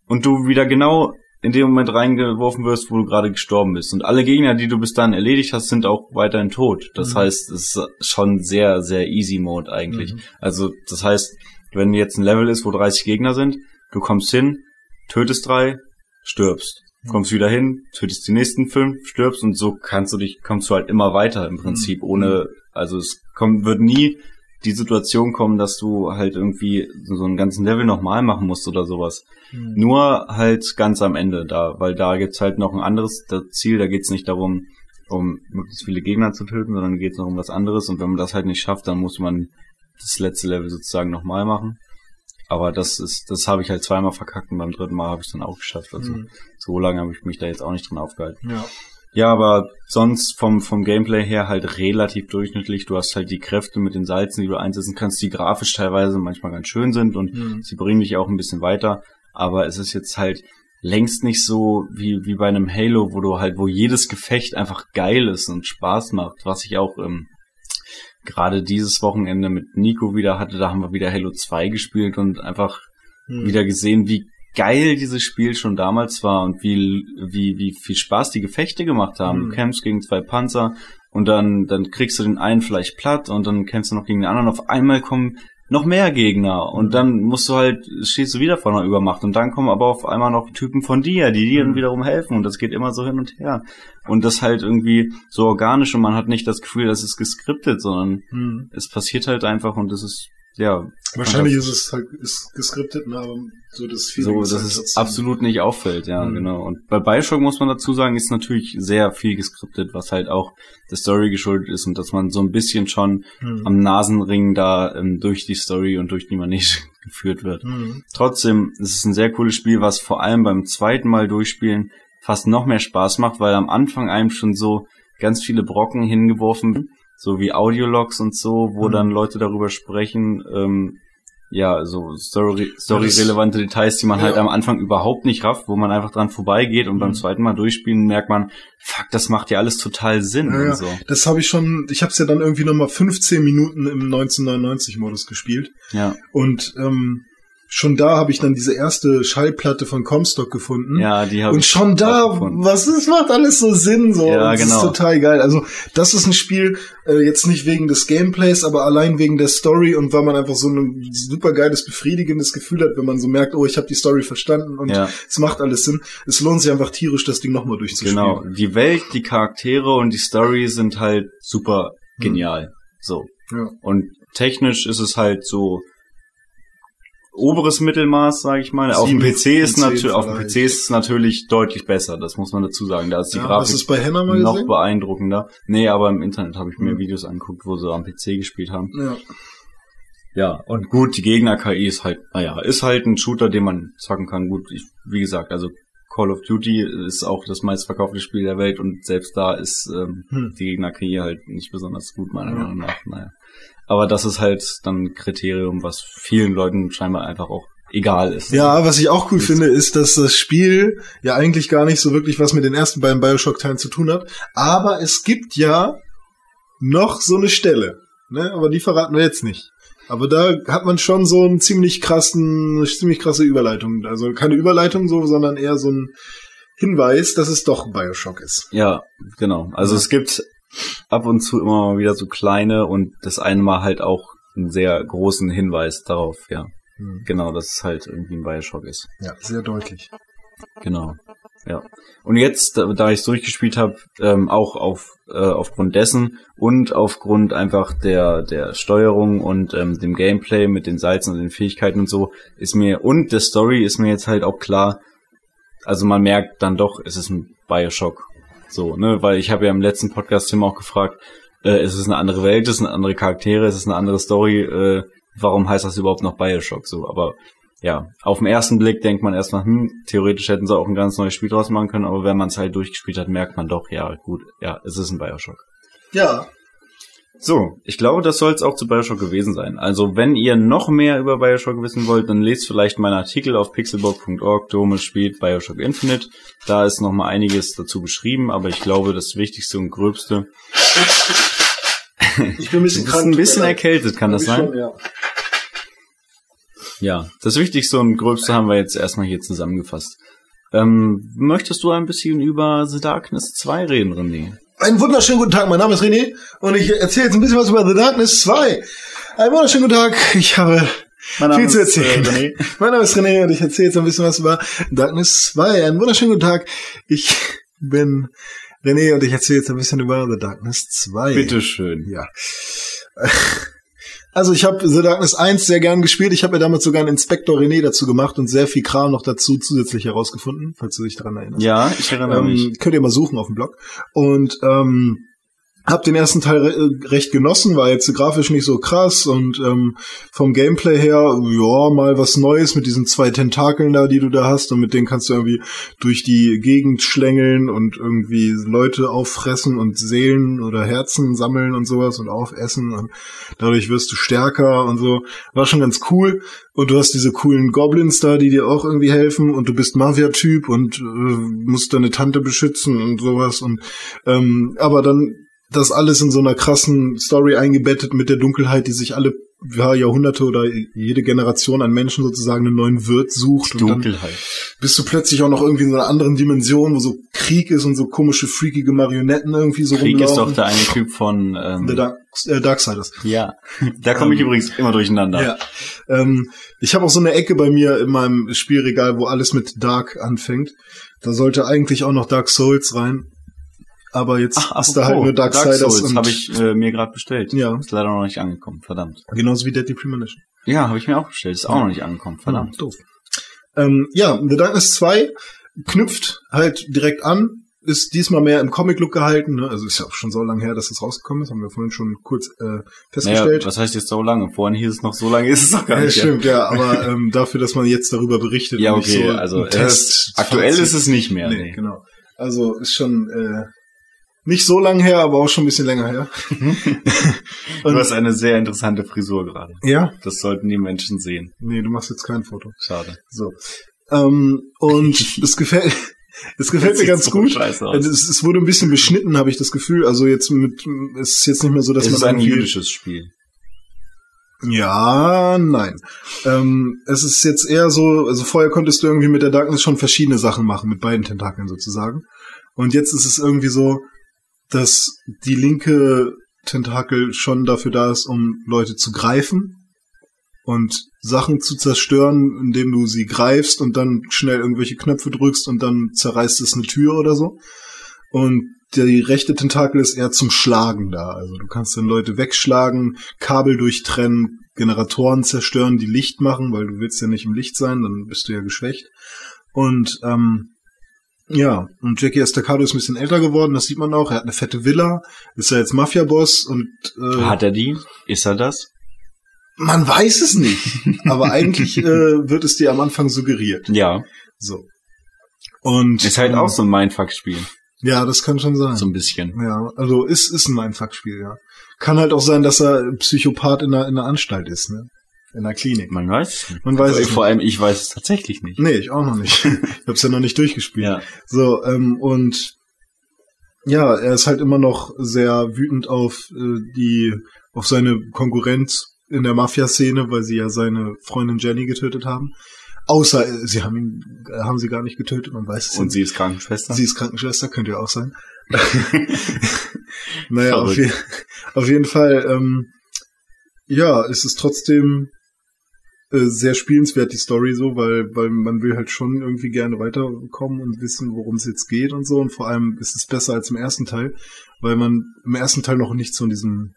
und du wieder genau in dem Moment reingeworfen wirst, wo du gerade gestorben bist. Und alle Gegner, die du bis dahin erledigt hast, sind auch weiterhin tot. Das Mhm. heißt, es ist schon sehr, sehr easy Mode eigentlich. Mhm. Also das heißt, wenn jetzt ein Level ist, wo 30 Gegner sind, du kommst hin, tötest drei, stirbst. Mhm. Kommst wieder hin, tötest die nächsten fünf, stirbst und so kannst du dich, kommst du halt immer weiter im Prinzip, Mhm. ohne, also es kommt, wird nie die Situation kommen, dass du halt irgendwie so einen ganzen Level nochmal machen musst oder sowas. Hm. Nur halt ganz am Ende da, weil da gibt's halt noch ein anderes Ziel, da geht's nicht darum, um möglichst viele Gegner zu töten, sondern geht's noch um was anderes und wenn man das halt nicht schafft, dann muss man das letzte Level sozusagen nochmal machen. Aber das ist, das habe ich halt zweimal verkackt und beim dritten Mal habe ich dann auch geschafft. Also Hm. so lange habe ich mich da jetzt auch nicht drin aufgehalten. Ja. Ja, aber sonst vom, vom Gameplay her halt relativ durchschnittlich. Du hast halt die Kräfte mit den Salzen, die du einsetzen kannst, die grafisch teilweise manchmal ganz schön sind und Hm. sie bringen dich auch ein bisschen weiter. Aber es ist jetzt halt längst nicht so wie, wie bei einem Halo, wo du halt, wo jedes Gefecht einfach geil ist und Spaß macht, was ich auch ähm, gerade dieses Wochenende mit Nico wieder hatte. Da haben wir wieder Halo 2 gespielt und einfach Hm. wieder gesehen, wie geil dieses Spiel schon damals war und wie, wie, wie viel Spaß die Gefechte gemacht haben. Mhm. Du kämpfst gegen zwei Panzer und dann, dann kriegst du den einen vielleicht platt und dann kämpfst du noch gegen den anderen. Auf einmal kommen noch mehr Gegner und dann musst du halt, stehst du wieder vor einer Übermacht und dann kommen aber auf einmal noch Typen von dir, die dir dann Mhm. wiederum helfen und das geht immer so hin und her. Und das halt irgendwie so organisch und man hat nicht das Gefühl, dass es geskriptet, sondern Hm. es passiert halt einfach und das ist, ja, Wahrscheinlich ist es halt ist geskriptet, ne, aber so das Feeling so, ist dass halt es absolut nicht auffällt, ja, Mhm. genau. Und bei Bioshock muss man dazu sagen, ist natürlich sehr viel geskriptet, was halt auch der Story geschuldet ist und dass man so ein bisschen schon Hm. am Nasenring da ähm, durch die Story und durch die Manege [laughs] geführt wird. Hm. Trotzdem, es ist ein sehr cooles Spiel, was vor allem beim zweiten Mal durchspielen fast noch mehr Spaß macht, weil am Anfang einem schon so ganz viele Brocken hingeworfen, so wie Audiologs und so, wo Mhm. dann Leute darüber sprechen, ähm, ja, so Story, Story-relevante Details, die man halt Ja. am Anfang überhaupt nicht rafft, wo man einfach dran vorbeigeht und beim Mhm. zweiten Mal durchspielen merkt man, fuck, das macht ja alles total Sinn ja. und so. Das habe ich schon, ich habe es ja dann irgendwie nochmal 15 Minuten im 1999-Modus gespielt. Ja, Und ähm, schon da habe ich dann diese erste Schallplatte von Comstock gefunden. Ja, die habe Und ich schon auch da, gefunden. was es macht alles so Sinn so. Ja, Und Das genau. ist total geil. Also das ist ein Spiel äh, jetzt nicht wegen des Gameplays, aber allein wegen der Story und weil man einfach so ein super geiles, befriedigendes Gefühl hat, wenn man so merkt, oh, ich habe die Story verstanden und Ja. es macht alles Sinn. Es lohnt sich einfach tierisch, das Ding nochmal durchzuspielen. Genau, die Welt, die Charaktere und die Story sind halt super Hm. genial. So. Ja. Und technisch ist es halt so oberes Mittelmaß, sage ich mal. Auf dem PC ist natürlich auf dem. PC ist es natürlich deutlich besser, das muss man dazu sagen. Da ist die Ja, Grafik es bei Henna mal noch gesehen? beeindruckender. Nee, aber im Internet habe ich mir. Videos angeguckt, wo sie am PC gespielt haben. Ja. Ja, und gut, die Gegner-KI ist halt, naja, ist halt ein Shooter, den man zocken kann. Gut, ich, wie gesagt, also Call of Duty ist auch das meistverkaufte Spiel der Welt und selbst da ist ähm, Hm. die Gegner-KI halt nicht besonders gut, meiner Ja. Meinung nach. Naja. Aber das ist halt dann ein Kriterium, was vielen Leuten scheinbar einfach auch egal ist. Ja, was ich auch cool Ist- finde, ist, dass das Spiel ja eigentlich gar nicht so wirklich was mit den ersten beiden Bioshock-Teilen zu tun hat. Aber es gibt ja noch so eine Stelle. Ne? Aber die verraten wir jetzt nicht. Aber da hat man schon so einen ziemlich krassen, eine ziemlich krasse Überleitung. Also keine Überleitung so, sondern eher so ein Hinweis, dass es doch Bioshock ist. Ja, genau. Also Ja. es gibt ab und zu immer mal wieder so kleine und das eine Mal halt auch einen sehr großen Hinweis darauf, ja. Hm. Genau, dass es halt irgendwie ein Bioshock ist. Ja, sehr deutlich. Genau. Ja. Und jetzt, da, da ich es durchgespielt habe, ähm, auch auf, äh, aufgrund dessen und aufgrund einfach der, der Steuerung und ähm, dem Gameplay mit den Salzen und den Fähigkeiten und so, ist mir, und der Story ist mir jetzt halt auch klar, also man merkt dann doch, es ist ein Bioshock. So, ne, weil ich habe ja im letzten Podcast Tim auch gefragt, äh, es ist eine andere Welt, es sind andere Charaktere, es ist eine andere Story, äh, warum heißt das überhaupt noch Bioshock so? Aber ja, auf den ersten Blick denkt man erstmal, hm, theoretisch hätten sie auch ein ganz neues Spiel draus machen können, aber wenn man es halt durchgespielt hat, merkt man doch, ja, gut, ja, es ist ein Bioshock. Ja. So, ich glaube, das soll es auch zu Bioshock gewesen sein. Also, wenn ihr noch mehr über Bioshock wissen wollt, dann lest vielleicht meinen Artikel auf pixelbook.org, Dome spielt Bioshock Infinite. Da ist noch mal einiges dazu beschrieben, aber ich glaube, das Wichtigste und Gröbste. Ich bin ein bisschen [laughs] krank. ein bisschen erkältet, kann das sein? schon, Ja. Ja, das Wichtigste und Gröbste haben wir jetzt erstmal hier zusammengefasst. Ähm, möchtest du ein bisschen über The Darkness 2 reden, René? Einen wunderschönen guten Tag, mein Name ist René und ich erzähle jetzt ein bisschen was über The Darkness 2. Einen wunderschönen guten Tag, ich habe Mein viel zu ist, äh, erzählen. René. [laughs] mein Name ist René und ich erzähle jetzt ein bisschen was über Darkness 2. Einen wunderschönen guten Tag, ich bin René und ich erzähle jetzt ein bisschen über The Darkness 2. Bitteschön. Ja. Also ich habe The Darkness 1 sehr gern gespielt. Ich habe mir damals sogar einen Inspektor René dazu gemacht und sehr viel Kram noch dazu zusätzlich herausgefunden, falls du dich daran erinnerst. Ja, ich erinnere mich. Ähm, könnt ihr mal suchen auf dem Blog. Und ähm, hab den ersten Teil re recht genossen, war jetzt grafisch nicht so krass und ähm, vom Gameplay her, ja, mal was Neues mit diesen zwei Tentakeln da, die du da hast und mit denen kannst du irgendwie durch die Gegend schlängeln und irgendwie Leute auffressen und Seelen oder Herzen sammeln und sowas und aufessen und dadurch wirst du stärker und so. War schon ganz cool. Und du hast diese coolen Goblins da, die dir auch irgendwie helfen und du bist Mafia-Typ und äh, musst deine Tante beschützen und sowas und ähm, aber dann das alles in so einer krassen Story eingebettet mit der Dunkelheit, die sich alle ja, Jahrhunderte oder jede Generation an Menschen sozusagen einen neuen Wirt sucht. Dann Dunkelheit. bist du plötzlich auch noch irgendwie in so einer anderen Dimension, wo so Krieg ist und so komische, freakige Marionetten irgendwie so Krieg ist doch rumlaufen. der eine Typ von ähm, The Dark, äh, Darksiders. Ja, da komme ich Ähm, übrigens immer durcheinander. Ja. Ähm, ich habe auch so eine Ecke bei mir in meinem Spielregal, wo alles mit Dark anfängt. Da sollte eigentlich auch noch Dark Souls rein. Aber jetzt Ach, ist da halt nur Dark Darksiders Souls und habe ich äh, mir gerade bestellt. Ja. Ist leider noch nicht angekommen, verdammt. genauso wie Deadly Premonition. Ja, habe ich mir auch bestellt. Ist auch Ja. noch nicht angekommen, verdammt. Ja, doof. Ähm, ja, The Darkness 2 knüpft halt direkt an, ist diesmal mehr im Comic-Look gehalten. Ne? Also ist ja auch schon so lange her, dass es rausgekommen ist, haben wir vorhin schon kurz äh, Naja, festgestellt. was heißt jetzt so lange? Vorhin hieß es noch so lange, ist es doch gar ja, nicht. stimmt, ja, aber ähm, dafür, dass man jetzt darüber berichtet. Ja, okay, so also ein es ist, aktuell ist es nicht mehr. Nee, Nee. genau. Also ist schon äh, nicht so lang her, aber auch schon ein bisschen länger her. [laughs] Du hast eine sehr interessante Frisur gerade. ja? Das sollten die Menschen sehen. Nee, du machst jetzt kein Foto. Schade. So. Ähm, und [laughs] es gefällt, es gefällt Das mir ganz so gut. Also es, es wurde ein bisschen beschnitten, habe ich das Gefühl. Also jetzt mit, es ist jetzt nicht mehr so, dass Es man ist ein jüdisches Spiel. Ja, nein. Ähm, es ist jetzt eher so, also vorher konntest du irgendwie mit der Darkness schon verschiedene Sachen machen, mit beiden Tentakeln sozusagen. Und jetzt ist es irgendwie so, dass die linke Tentakel schon dafür da ist, um Leute zu greifen und Sachen zu zerstören, indem du sie greifst und dann schnell irgendwelche Knöpfe drückst und dann zerreißt es eine Tür oder so. Und die rechte Tentakel ist eher zum Schlagen da. Also du kannst dann Leute wegschlagen, Kabel durchtrennen, Generatoren zerstören, die Licht machen, weil du willst ja nicht im Licht sein, dann bist du ja geschwächt. Und ähm, ja, und Jackie Estacado ist ein bisschen älter geworden, das sieht man auch. Er hat eine fette Villa, ist ja jetzt Mafia-Boss und äh, Hat er die? Ist er das? man weiß es nicht. [laughs] aber eigentlich äh, wird es dir am Anfang suggeriert. Ja. So. Und Ist halt ähm, auch so ein Mindfuck-Spiel. Ja, das kann schon sein. So ein bisschen. Ja, also ist, ist ein Mindfuck-Spiel, ja. Kann halt auch sein, dass er Psychopath in einer, in einer Anstalt ist, ne? In einer Klinik. Man weiß es nicht. Man weiß Aber es Vor allem, ich weiß es tatsächlich nicht. Nee, ich auch noch nicht. [laughs] ich hab's ja noch nicht durchgespielt. Ja. So, ähm, und ja, er ist halt immer noch sehr wütend auf äh, die, auf seine Konkurrenz in der Mafia-Szene, weil sie ja seine Freundin Jenny getötet haben. Außer äh, sie haben ihn, äh, haben sie gar nicht getötet, man weiß es Und jetzt sie ist Krankenschwester? Sie ist Krankenschwester, könnte ja auch sein. [laughs] [laughs] naja, auf, je auf jeden Fall, ähm, ja, es ist trotzdem äh, sehr spielenswert, die Story so, weil, weil man will halt schon irgendwie gerne weiterkommen und wissen, worum es jetzt geht und so. Und vor allem ist es besser als im ersten Teil, weil man im ersten Teil noch nicht so in diesem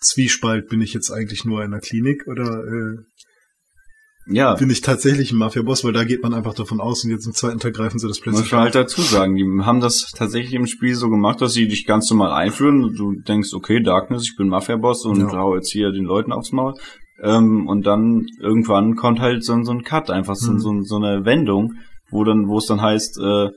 Zwiespalt, bin ich jetzt eigentlich nur in einer Klinik oder äh, ja. bin ich tatsächlich ein Mafia-Boss, weil da geht man einfach davon aus und jetzt im zweiten Teil greifen sie das Muss plötzlich man an. halt dazu sagen, die haben das tatsächlich im Spiel so gemacht, dass sie dich ganz normal einführen. Du denkst, okay, Darkness, ich bin Mafia-Boss und Ja. hau jetzt hier den Leuten aufs Maul. Ähm, und dann irgendwann kommt halt so, ein- so ein Cut, einfach so, Mhm. so, so eine Wendung, wo dann, wo es dann heißt, äh,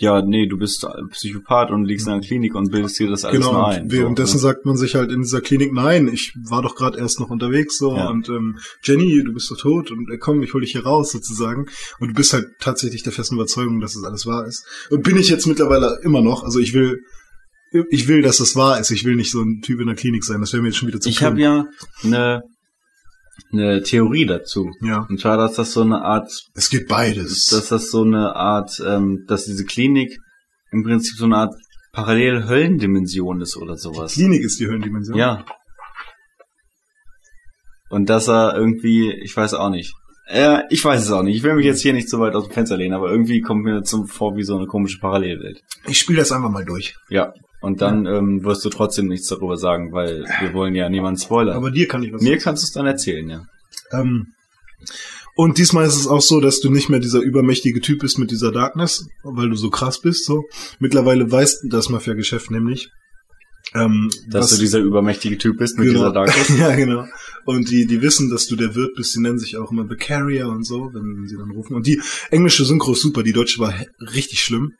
ja, nee, du bist Psychopath und liegst in einer Klinik und bildest dir das alles Genau, nur und ein. währenddessen so, ne? sagt man sich halt in dieser Klinik, nein, ich war doch gerade erst noch unterwegs so Ja. und ähm, Jenny, du bist doch tot und äh, komm, ich hol dich hier raus sozusagen. Und du bist halt tatsächlich der festen Überzeugung, dass es alles wahr ist. Und bin ich jetzt mittlerweile immer noch, also ich will, ich will, dass es wahr ist. Ich will nicht so ein Typ in der Klinik sein. Das wäre mir jetzt schon wieder zu Ich habe ja eine eine Theorie dazu. ja. Und zwar, dass das so eine Art Es geht beides. dass das so eine Art, ähm, dass diese Klinik im Prinzip so eine Art Parallel-Höllendimension ist oder sowas. Klinik ist die Höllendimension. Ja. Und dass er irgendwie, ich weiß auch nicht. Äh, ich weiß es auch nicht. Ich will mich jetzt hier nicht so weit aus dem Fenster lehnen, aber irgendwie kommt mir das vor wie so eine komische Parallelwelt. Ich spiele das einfach mal durch. Ja. Und dann ähm, wirst du trotzdem nichts darüber sagen, weil wir wollen ja niemanden spoilern. Aber dir kann ich was Mir kannst du es dann erzählen, ja. Ähm, und diesmal ist es auch so, dass du nicht mehr dieser übermächtige Typ bist mit dieser Darkness, weil du so krass bist. So Mittlerweile weiß das Mafia-Geschäft nämlich, ähm, Dass was- du dieser übermächtige Typ bist mit genau. dieser Darkness. [laughs] ja, genau. Und die, die wissen, dass du der Wirt bist. Die nennen sich auch immer The Carrier und so, wenn sie dann rufen. Und die englische Synchro ist super. Die deutsche war richtig schlimm.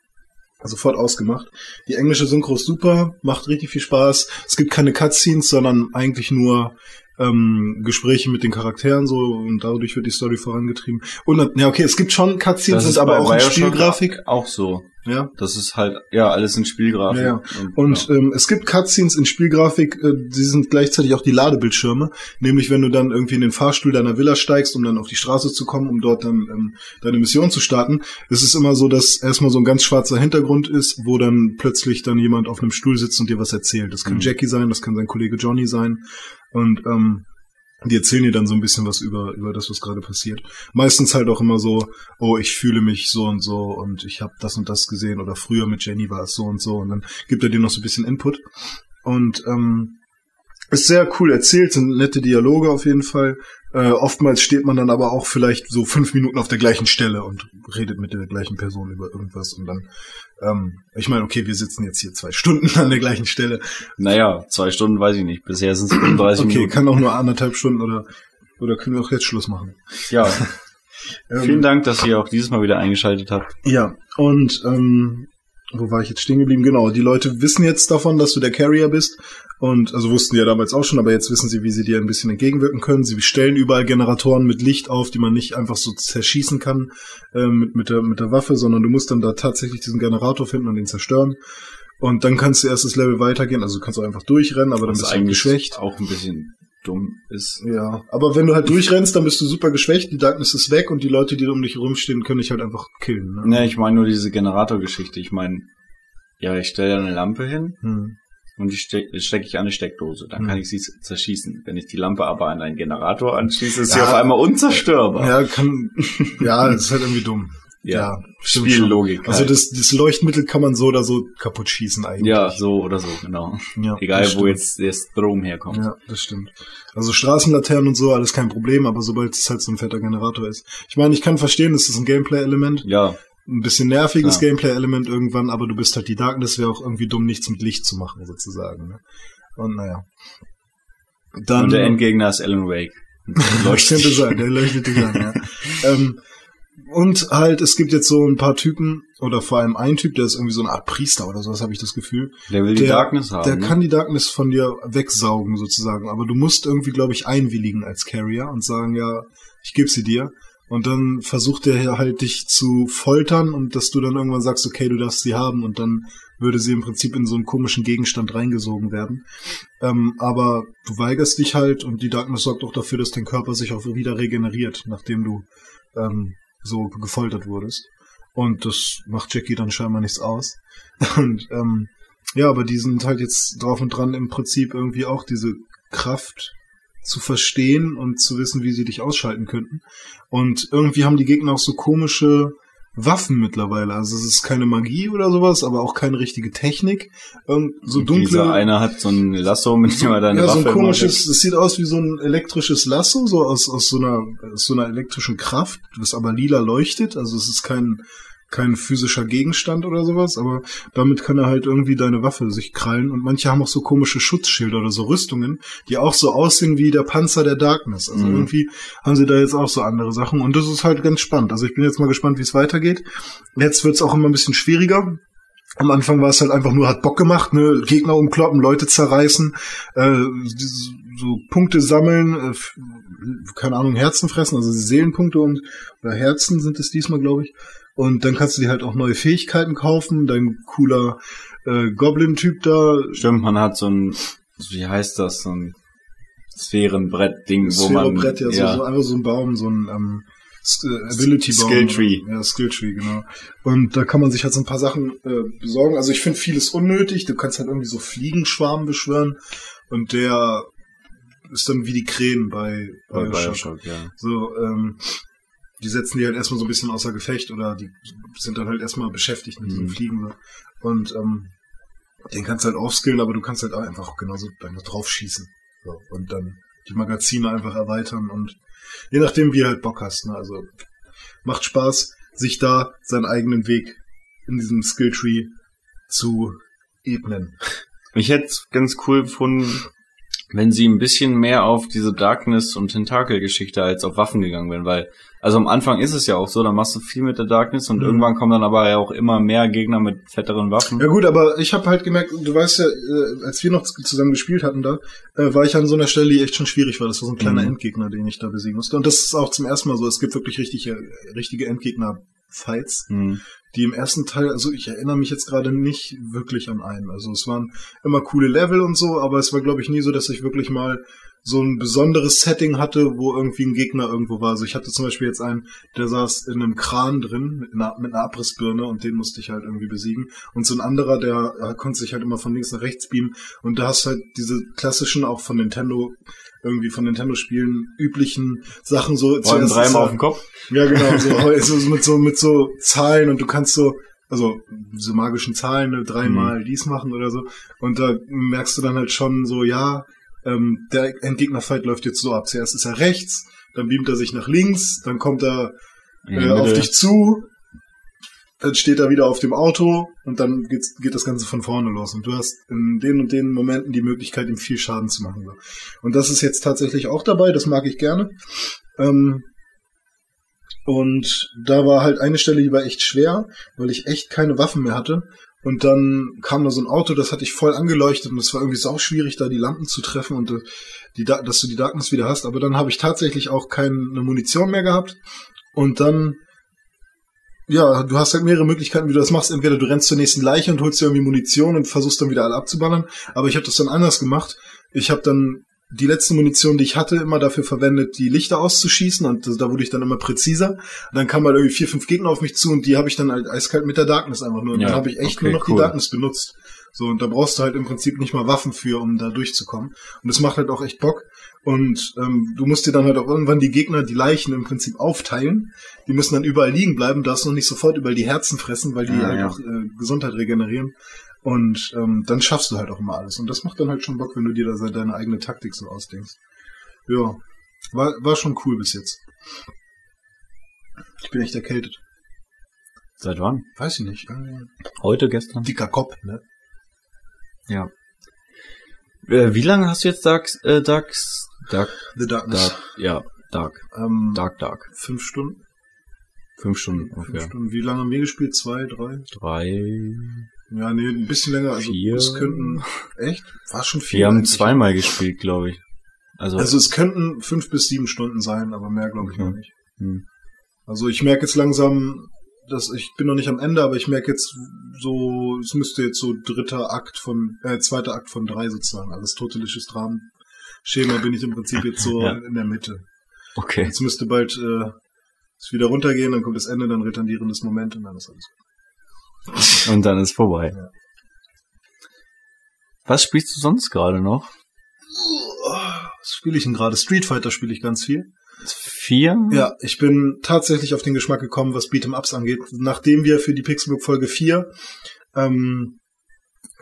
Sofort ausgemacht. Die englische Synchro ist super, macht richtig viel Spaß. Es gibt keine Cutscenes, sondern eigentlich nur ähm, Gespräche mit den Charakteren so und dadurch wird die Story vorangetrieben. Und ja, okay, es gibt schon Cutscenes, sind aber auch in Spielgrafik. Auch so. Ja. Das ist halt, ja, alles in Spielgrafik. Ja, ja. Und ähm, es gibt Cutscenes in Spielgrafik, äh, die sind gleichzeitig auch die Ladebildschirme. Nämlich, wenn du dann irgendwie in den Fahrstuhl deiner Villa steigst, um dann auf die Straße zu kommen, um dort dann ähm, deine Mission zu starten, ist es immer so, dass erstmal so ein ganz schwarzer Hintergrund ist, wo dann plötzlich dann jemand auf einem Stuhl sitzt und dir was erzählt. Das kann Mhm. Jackie sein, das kann sein Kollege Johnny sein. Und ähm, die erzählen dir dann so ein bisschen was über, über das, was gerade passiert. Meistens halt auch immer so, oh, ich fühle mich so und so und ich habe das und das gesehen oder früher mit Jenny war es so und so und dann gibt er dir noch so ein bisschen Input. Und ähm, ist sehr cool erzählt, sind nette Dialoge auf jeden Fall. Äh, oftmals steht man dann aber auch vielleicht so fünf Minuten auf der gleichen Stelle und redet mit der gleichen Person über irgendwas und dann, ähm, ich meine, okay, wir sitzen jetzt hier zwei Stunden [laughs] an der gleichen Stelle. Naja, zwei Stunden weiß ich nicht. Bisher sind es 35 Okay, Minuten. kann auch nur anderthalb Stunden oder oder können wir auch jetzt Schluss machen. Ja, [laughs] Ähm, vielen Dank, dass ihr auch dieses Mal wieder eingeschaltet habt. Ja, und ähm, wo war ich jetzt stehen geblieben? Genau, die Leute wissen jetzt davon, dass du der Carrier bist. Und also wussten die ja damals auch schon, aber jetzt wissen sie, wie sie dir ein bisschen entgegenwirken können. Sie stellen überall Generatoren mit Licht auf, die man nicht einfach so zerschießen kann äh, mit, mit, der, mit der Waffe, sondern du musst dann da tatsächlich diesen Generator finden und den zerstören. Und dann kannst du erst das Level weitergehen, also du kannst auch einfach durchrennen, aber dann bist ist du eigentlich geschwächt. auch ein bisschen dumm ist. Ja, aber wenn du halt durchrennst, dann bist du super geschwächt, die Darkness ist weg und die Leute, die um dich rumstehen, können dich halt einfach killen. Ne? Ne, ich meine nur diese Generatorgeschichte. Ich meine, ja, ich stelle da eine Lampe hin Hm. und die stecke steck ich an eine Steckdose. Dann Hm. kann ich sie zerschießen. Wenn ich die Lampe aber an einen Generator anschließe, ist sie Ja. auf einmal unzerstörbar. Ja, kann, ja, das ist halt irgendwie dumm. Ja, stimmt Spiellogik. Also halt. das, das Leuchtmittel kann man so oder so kaputt schießen eigentlich. Ja, so oder so, genau. Ja, Egal, wo jetzt der Strom herkommt. Ja, das stimmt. Also Straßenlaternen und so, alles kein Problem, aber sobald es halt so ein fetter Generator ist. Ich meine, ich kann verstehen, das ist ein Gameplay-Element. Ja, Ein bisschen nerviges Klar. Gameplay-Element irgendwann, aber du bist halt die Darkness, wäre auch irgendwie dumm, nichts mit Licht zu machen, sozusagen. Ne? Und naja. Dann, und der Endgegner ist Alan Wake. Leuchtet [laughs] könnte sein, der leuchtet dich an, ja. [laughs] ähm, und halt, es gibt jetzt so ein paar Typen, oder vor allem ein Typ, der ist irgendwie so eine Art Priester oder sowas, habe ich das Gefühl. Der will die Der- Darkness haben. Der ne? kann die Darkness von dir wegsaugen, sozusagen. Aber du musst irgendwie, glaube ich, einwilligen als Carrier und sagen, ja, ich gebe sie dir. Und dann versucht der halt dich zu foltern und dass du dann irgendwann sagst, okay, du darfst sie haben und dann würde sie im Prinzip in so einen komischen Gegenstand reingesogen werden. Ähm, aber du weigerst dich halt und die Darkness sorgt auch dafür, dass dein Körper sich auch wieder regeneriert, nachdem du ähm, so gefoltert wurdest. Und das macht Jackie dann scheinbar nichts aus. [laughs] Und ähm, ja, aber die sind halt jetzt drauf und dran, im Prinzip irgendwie auch diese Kraft zu verstehen und zu wissen, wie sie dich ausschalten könnten. Und irgendwie haben die Gegner auch so komische Waffen mittlerweile. Also es ist keine Magie oder sowas, aber auch keine richtige Technik. Irgend so dunkle. Dieser eine hat so ein Lasso, mit dem er deine ja, Waffe so ein komisches, es sieht aus wie so ein elektrisches Lasso, so aus, aus so einer, aus so einer elektrischen Kraft, das aber lila leuchtet. Also es ist kein, kein physischer Gegenstand oder sowas, aber damit kann er halt irgendwie deine Waffe sich krallen. Und manche haben auch so komische Schutzschilder oder so Rüstungen, die auch so aussehen wie der Panzer der Darkness. Also Mhm. irgendwie haben sie da jetzt auch so andere Sachen. Und das ist halt ganz spannend. Also ich bin jetzt mal gespannt, wie es weitergeht. Jetzt wird's auch immer ein bisschen schwieriger. Am Anfang war es halt einfach nur, hat Bock gemacht, ne, Gegner umkloppen, Leute zerreißen, äh, so Punkte sammeln, äh, keine Ahnung, Herzen fressen, also Seelenpunkte und oder Herzen sind es diesmal, glaube ich. Und dann kannst du dir halt auch neue Fähigkeiten kaufen, dein cooler äh, Goblin-Typ da. Stimmt, man hat so ein, wie heißt das, so ein Sphärenbrett-Ding, wo man, Brett, ja, So, so einfach so ein Baum, so ein ähm, äh, Ability-Baum. Skilltree. Ja, Skilltree, genau. Und da kann man sich halt so ein paar Sachen äh, besorgen. Also ich finde vieles unnötig. Du kannst halt irgendwie so Fliegenschwarm beschwören und der ist dann wie die Krähen bei, bei Bioshock. Bioshock, ja. So, ähm, die setzen die halt erstmal so ein bisschen außer Gefecht oder die sind dann halt erstmal beschäftigt mit diesem Mhm. Fliegen. Ne? Und ähm, den kannst du halt aufskillen, aber du kannst halt auch einfach genauso einfach draufschießen. So, und dann die Magazine einfach erweitern und je nachdem, wie du halt Bock hast. Ne? Also macht Spaß, sich da seinen eigenen Weg in diesem Skilltree zu ebnen. Ich hätte es ganz cool gefunden, wenn sie ein bisschen mehr auf diese Darkness- und Tentakel-Geschichte als auf Waffen gegangen wären, weil, also am Anfang ist es ja auch so, da machst du viel mit der Darkness und Mhm. irgendwann kommen dann aber ja auch immer mehr Gegner mit fetteren Waffen. Ja gut, aber ich habe halt gemerkt, du weißt ja, äh, als wir noch zusammen gespielt hatten da, äh, war ich an so einer Stelle, die echt schon schwierig war. Das war so ein kleiner Mhm. Endgegner, den ich da besiegen musste. Und das ist auch zum ersten Mal so. Es gibt wirklich richtige, richtige Endgegner-Fights, Hm. Die im ersten Teil, also ich erinnere mich jetzt gerade nicht wirklich an einen. Also es waren immer coole Level und so, aber es war glaube ich nie so, dass ich wirklich mal so ein besonderes Setting hatte, wo irgendwie ein Gegner irgendwo war. Also ich hatte zum Beispiel jetzt einen, der saß in einem Kran drin mit einer, mit einer Abrissbirne und den musste ich halt irgendwie besiegen. Und so ein anderer, der äh, konnte sich halt immer von links nach rechts beamen. Und da hast du halt diese klassischen, auch von Nintendo, irgendwie von Nintendo-Spielen üblichen Sachen so. Zuerst dreimal auf den Kopf. ja, genau, so, [laughs] so, mit so mit so Zahlen und du kannst so, also so magischen Zahlen, ne, dreimal dies machen oder so. Und da merkst du dann halt schon so, ja, ähm, der Endgegner-Fight läuft jetzt so ab. Zuerst ist er rechts, dann beamt er sich nach links, dann kommt er äh, auf dich zu, dann steht er wieder auf dem Auto und dann geht's, geht das Ganze von vorne los. Und du hast in den und den Momenten die Möglichkeit, ihm viel Schaden zu machen. Und das ist jetzt tatsächlich auch dabei, das mag ich gerne. Ähm, und da war halt eine Stelle, die war echt schwer, weil ich echt keine Waffen mehr hatte. Und dann kam da so ein Auto, das hatte ich voll angeleuchtet und es war irgendwie sau schwierig, da die Lampen zu treffen und äh, die, Da- dass du die Darkness wieder hast. Aber dann habe ich tatsächlich auch keine Munition mehr gehabt. Und dann, ja, du hast halt mehrere Möglichkeiten, wie du das machst. Entweder du rennst zur nächsten Leiche und holst dir irgendwie Munition und versuchst dann wieder alle abzuballern. Aber ich habe das dann anders gemacht. Ich habe dann die letzte Munition, die ich hatte, immer dafür verwendet, die Lichter auszuschießen und da wurde ich dann immer präziser. Und dann kamen halt irgendwie vier, fünf Gegner auf mich zu und die habe ich dann halt eiskalt mit der Darkness einfach nur. Und Ja, dann habe ich echt okay, nur noch cool. die Darkness benutzt. So, und da brauchst du halt im Prinzip nicht mal Waffen für, um da durchzukommen. Und das macht halt auch echt Bock. Und ähm, du musst dir dann halt auch irgendwann die Gegner, die Leichen im Prinzip aufteilen. Die müssen dann überall liegen bleiben, darfst noch nicht sofort überall die Herzen fressen, weil die Ah, halt ja. auch äh, Gesundheit regenerieren. Und ähm, dann schaffst du halt auch immer alles. Und das macht dann halt schon Bock, wenn du dir da deine eigene Taktik so ausdenkst. Ja, war, war schon cool bis jetzt. Ich bin echt erkältet. Seit wann? Weiß ich nicht. Heute, gestern? Dicker Kopf, ne? Ja. Äh, wie lange hast du jetzt Dark, äh, Darks, Dark, The Darkness. Dark, ja, Dark, Ähm, Dark, Dark. Fünf Stunden. Fünf Stunden Fünf ungefähr. Stunden. Wie lange haben wir gespielt? Zwei, drei? Drei, Ja, nee, ein bisschen länger. Also Vier. es könnten. [laughs] Echt? War schon viel. wir haben eigentlich. zweimal gespielt, glaube ich. Also, Also es könnten fünf bis sieben Stunden sein, aber mehr glaube ich Okay. noch nicht. hm. Also ich merke jetzt langsam, dass ich bin noch nicht am Ende, aber ich merke jetzt so, es müsste jetzt so dritter Akt von, äh, zweiter Akt von drei sozusagen. Also das totelisches Dramen-Schema bin ich im Prinzip jetzt so [laughs] Ja. in der Mitte. okay. Jetzt müsste bald äh, es wieder runtergehen, dann kommt das Ende, dann retardierendes Moment und dann ist alles. Und dann ist vorbei. Ja. Was spielst du sonst gerade noch? Was spiele ich denn gerade? Street Fighter spiele ich ganz viel. Vier? Ja, ich bin tatsächlich auf den Geschmack gekommen, was Beat'em-Ups angeht. Nachdem wir für die Pixelbook Folge 4 ähm,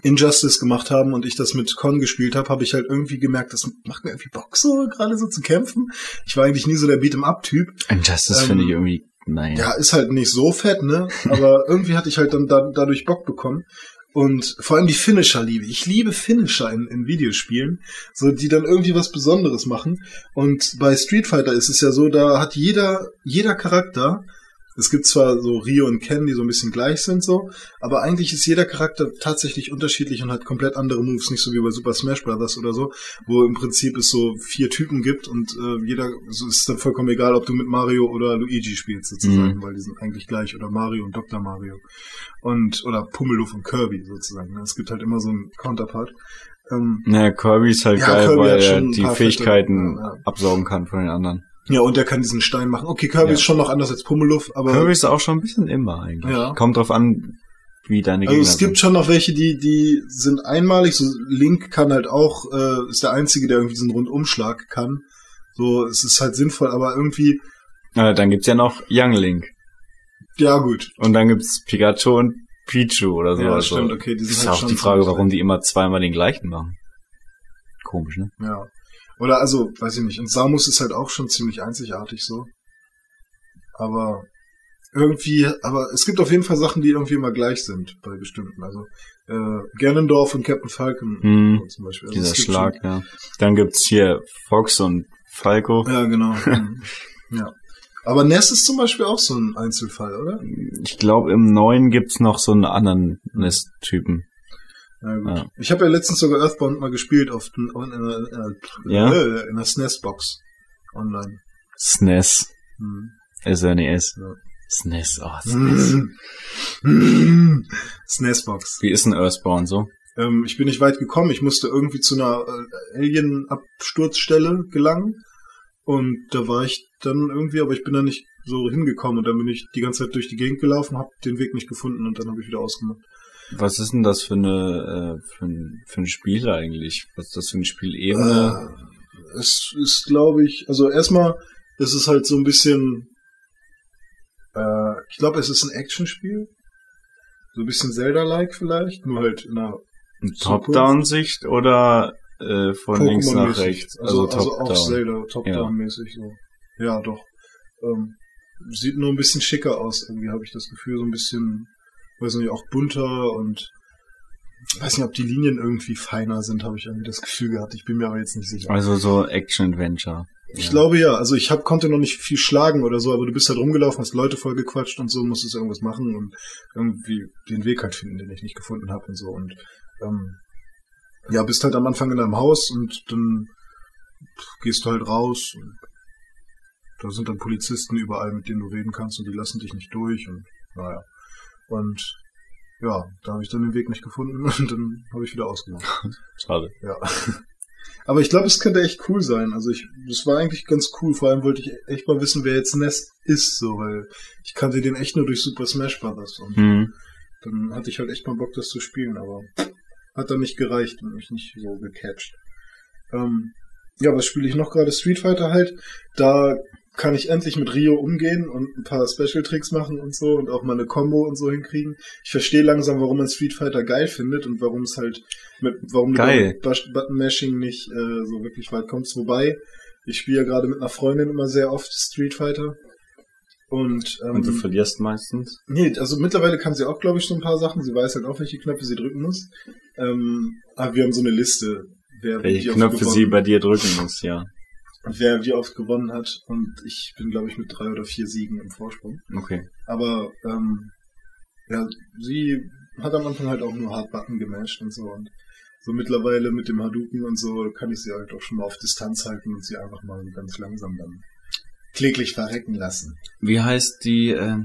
Injustice gemacht haben und ich das mit Con gespielt habe, habe ich halt irgendwie gemerkt, das macht mir irgendwie Bock, so gerade so zu kämpfen. Ich war eigentlich nie so der Beat'em-Up-Typ. Injustice Ähm, finde ich irgendwie, nein. Ja, ist halt nicht so fett, ne? Aber [laughs] irgendwie hatte ich halt dann da, dadurch Bock bekommen. Und vor allem die Finisher liebe. ich. Ich liebe Finisher in, in Videospielen, so die dann irgendwie was Besonderes machen. Und bei Street Fighter ist es ja so, da hat jeder jeder Charakter. Es gibt zwar so Rio und Ken, die so ein bisschen gleich sind, so, aber eigentlich ist jeder Charakter tatsächlich unterschiedlich und hat komplett andere Moves, nicht so wie bei Super Smash Bros. oder so, wo im Prinzip es so vier Typen gibt und äh, jeder, so ist dann vollkommen egal, ob du mit Mario oder Luigi spielst sozusagen, Mhm. weil die sind eigentlich gleich oder Mario und Dr. Mario und oder Pummeluff und Kirby sozusagen. ne? Es gibt halt immer so einen Counterpart. Ähm, Ja, Kirby ist halt Ja, geil, Kirby weil er die Fähigkeiten Fette, absaugen kann von den anderen. Ja, und der kann diesen Stein machen. Okay, Kirby Ja. ist schon noch anders als Pummeluff, aber Kirby ist auch schon ein bisschen immer eigentlich. Ja. Kommt drauf an, wie deine Also Gegner es gibt sind. schon noch welche, die, die sind einmalig. So Link kann halt auch, äh, ist der einzige, der irgendwie diesen Rundumschlag kann. So, es ist halt sinnvoll, aber irgendwie, Äh, dann gibt's ja noch Young Link. ja gut. Und dann gibt's Pikachu und Pichu oder so. Ja, also, stimmt, okay, die sind ist halt auch schon die Frage, warum die immer zweimal den gleichen machen. Komisch, ne? Ja. Oder also, weiß ich nicht. Und Samus ist halt auch schon ziemlich einzigartig so. Aber irgendwie, aber es gibt auf jeden Fall Sachen, die irgendwie immer gleich sind bei bestimmten. Also äh, Ganondorf und Captain Falcon Hm, zum Beispiel. Also Dieser Schlag, ja. Dann gibt's hier Fox und Falco. Schon, ja, genau. Mhm. ja. Aber Ness ist zum Beispiel auch so ein Einzelfall, oder? Ich glaube, im neuen gibt's noch so einen anderen Nest-Typen. Ja, gut. Ja. Ich habe ja letztens sogar Earthbound mal gespielt auf in, einer, in, einer, Ja? äh, in einer SNES-Box online. SNES. Hm. SNES. Ja. SNES, oh, SNES. Mhm. SNES-Box. [laughs] Wie ist ein Earthbound so? Ähm, ich bin nicht weit gekommen. Ich musste irgendwie zu einer äh, Alien-Absturzstelle gelangen. Und da war ich dann irgendwie, aber ich bin da nicht so hingekommen. Und dann bin ich die ganze Zeit durch die Gegend gelaufen, habe den Weg nicht gefunden und dann habe ich wieder ausgemacht. Was ist denn das für eine äh, für, ein, für ein Spiel eigentlich? Was ist das für eine Spielebene? Äh, es ist, glaube ich, also erstmal ist es halt so ein bisschen, äh, ich glaube, es ist ein Actionspiel. So ein bisschen Zelda-like vielleicht, nur halt in einer Eine Top-Down-Sicht oder äh, von links nach rechts? Also, also, auch Top-Down. Zelda, Top-Down-mäßig so. Ja, doch. Ähm, sieht nur ein bisschen schicker aus, irgendwie habe ich das Gefühl, so ein bisschen, weiß nicht, auch bunter und weiß nicht, ob die Linien irgendwie feiner sind, habe ich irgendwie das Gefühl gehabt. Ich bin mir aber jetzt nicht sicher. Also so Action-Adventure. Ich Ja. glaube ja, also ich hab, konnte noch nicht viel schlagen oder so, aber du bist halt rumgelaufen, hast Leute vollgequatscht und so, musstest irgendwas machen und irgendwie den Weg halt finden, den ich nicht gefunden habe und so. Und ähm, ja, bist halt am Anfang in deinem Haus und dann gehst du halt raus und da sind dann Polizisten überall, mit denen du reden kannst und die lassen dich nicht durch und naja. Und ja, da habe ich dann den Weg nicht gefunden [laughs] und dann habe ich wieder ausgemacht. [laughs] Schade. Ja. Aber ich glaube, es könnte echt cool sein. Also ich, das war eigentlich ganz cool. Vor allem wollte ich echt mal wissen, wer jetzt Ness ist, so, weil ich kannte den echt nur durch Super Smash Bros. Und Hm. dann hatte ich halt echt mal Bock, das zu spielen, aber hat dann nicht gereicht und mich nicht so gecatcht. Ähm, ja, was spiele ich noch gerade? Street Fighter halt. Da kann ich endlich mit Rio umgehen und ein paar Special Tricks machen und so und auch mal eine Combo und so hinkriegen. Ich verstehe langsam, warum man Street Fighter geil findet und warum es halt mit, warum Geil. du bei Button Mashing nicht äh, so wirklich weit kommst. Wobei, ich spiele ja gerade mit einer Freundin immer sehr oft Street Fighter. Und, ähm, Und du verlierst meistens. Nee, also mittlerweile kann sie auch, glaube ich, so ein paar Sachen. Sie weiß halt auch, welche Knöpfe sie drücken muss. Ähm, aber wir haben so eine Liste, wer Welche Knöpfe sie bei dir drücken muss, ja. Wer wie oft gewonnen hat. Und ich bin, glaube ich, mit drei oder vier Siegen im Vorsprung. Okay. Aber ähm, ja, sie hat am Anfang halt auch nur Hardbutton gemasht und so. Und so mittlerweile mit dem Hadouken und so kann ich sie halt auch schon mal auf Distanz halten und sie einfach mal ganz langsam dann kläglich verrecken lassen. Wie heißt die, äh,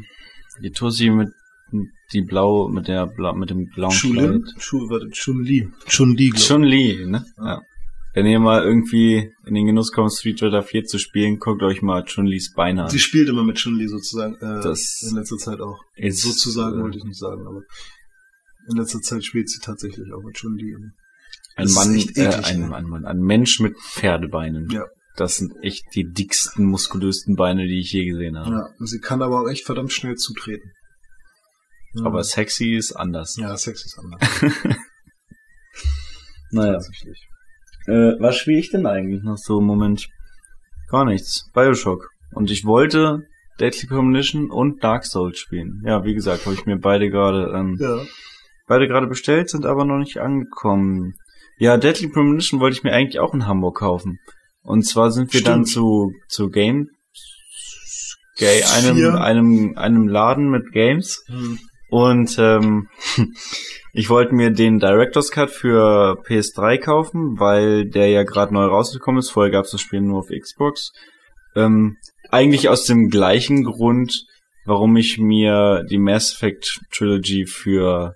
die Tussi mit die blau mit der blau, mit dem blauen Chun-Lin? Kleid? Chun, warte, Chun-Li. Chun-Li, glaub ich. Chun Li, ne? Ja. Wenn ihr mal irgendwie in den Genuss kommt, Street Fighter 4 zu spielen, guckt euch mal Chun Lis Beine an. Sie spielt immer mit Chun-Li sozusagen. Äh, Das in letzter Zeit auch. Ist, sozusagen äh, wollte ich nicht sagen, aber in letzter Zeit spielt sie tatsächlich auch mit Chun-Li. Ein Mann, äh, eklig, ein, ne? ein, Mann, ein Mensch mit Pferdebeinen. Ja. Das sind echt die dicksten, muskulösten Beine, die ich je gesehen habe. Ja, und sie kann aber auch echt verdammt schnell zutreten. Ja. Aber sexy ist anders. ja, Sex ist anders. [laughs] Naja. Tatsächlich. Äh, was spiele ich denn eigentlich noch so im Moment? Gar nichts. Bioshock. Und ich wollte Deadly Premonition und Dark Souls spielen. Ja, wie gesagt, habe ich mir beide gerade ähm, Ja. beide gerade bestellt, sind aber noch nicht angekommen. Ja, Deadly Premonition wollte ich mir eigentlich auch in Hamburg kaufen. Und zwar sind wir dann Stimmt. zu zu Game Gay, einem einem einem Laden mit Games Hm. Und ähm, [laughs] ich wollte mir den Director's Cut für PS3 kaufen, weil der ja gerade neu rausgekommen ist. Vorher gab es das Spiel nur auf Xbox. Ähm, eigentlich aus dem gleichen Grund, warum ich mir die Mass Effect Trilogy für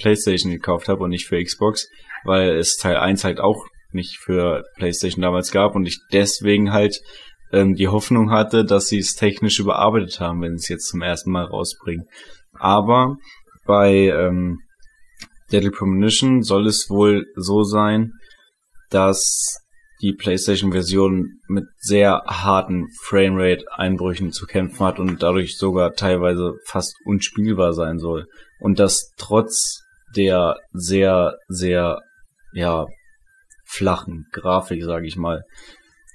PlayStation gekauft habe und nicht für Xbox, weil es Teil 1 halt auch nicht für PlayStation damals gab und ich deswegen halt ähm, die Hoffnung hatte, dass sie es technisch überarbeitet haben, wenn sie es jetzt zum ersten Mal rausbringen. Aber bei ähm, Deadly Premonition soll es wohl so sein, dass die PlayStation-Version mit sehr harten Framerate-Einbrüchen zu kämpfen hat und dadurch sogar teilweise fast unspielbar sein soll. Und das trotz der sehr, sehr, ja, flachen Grafik, sage ich mal.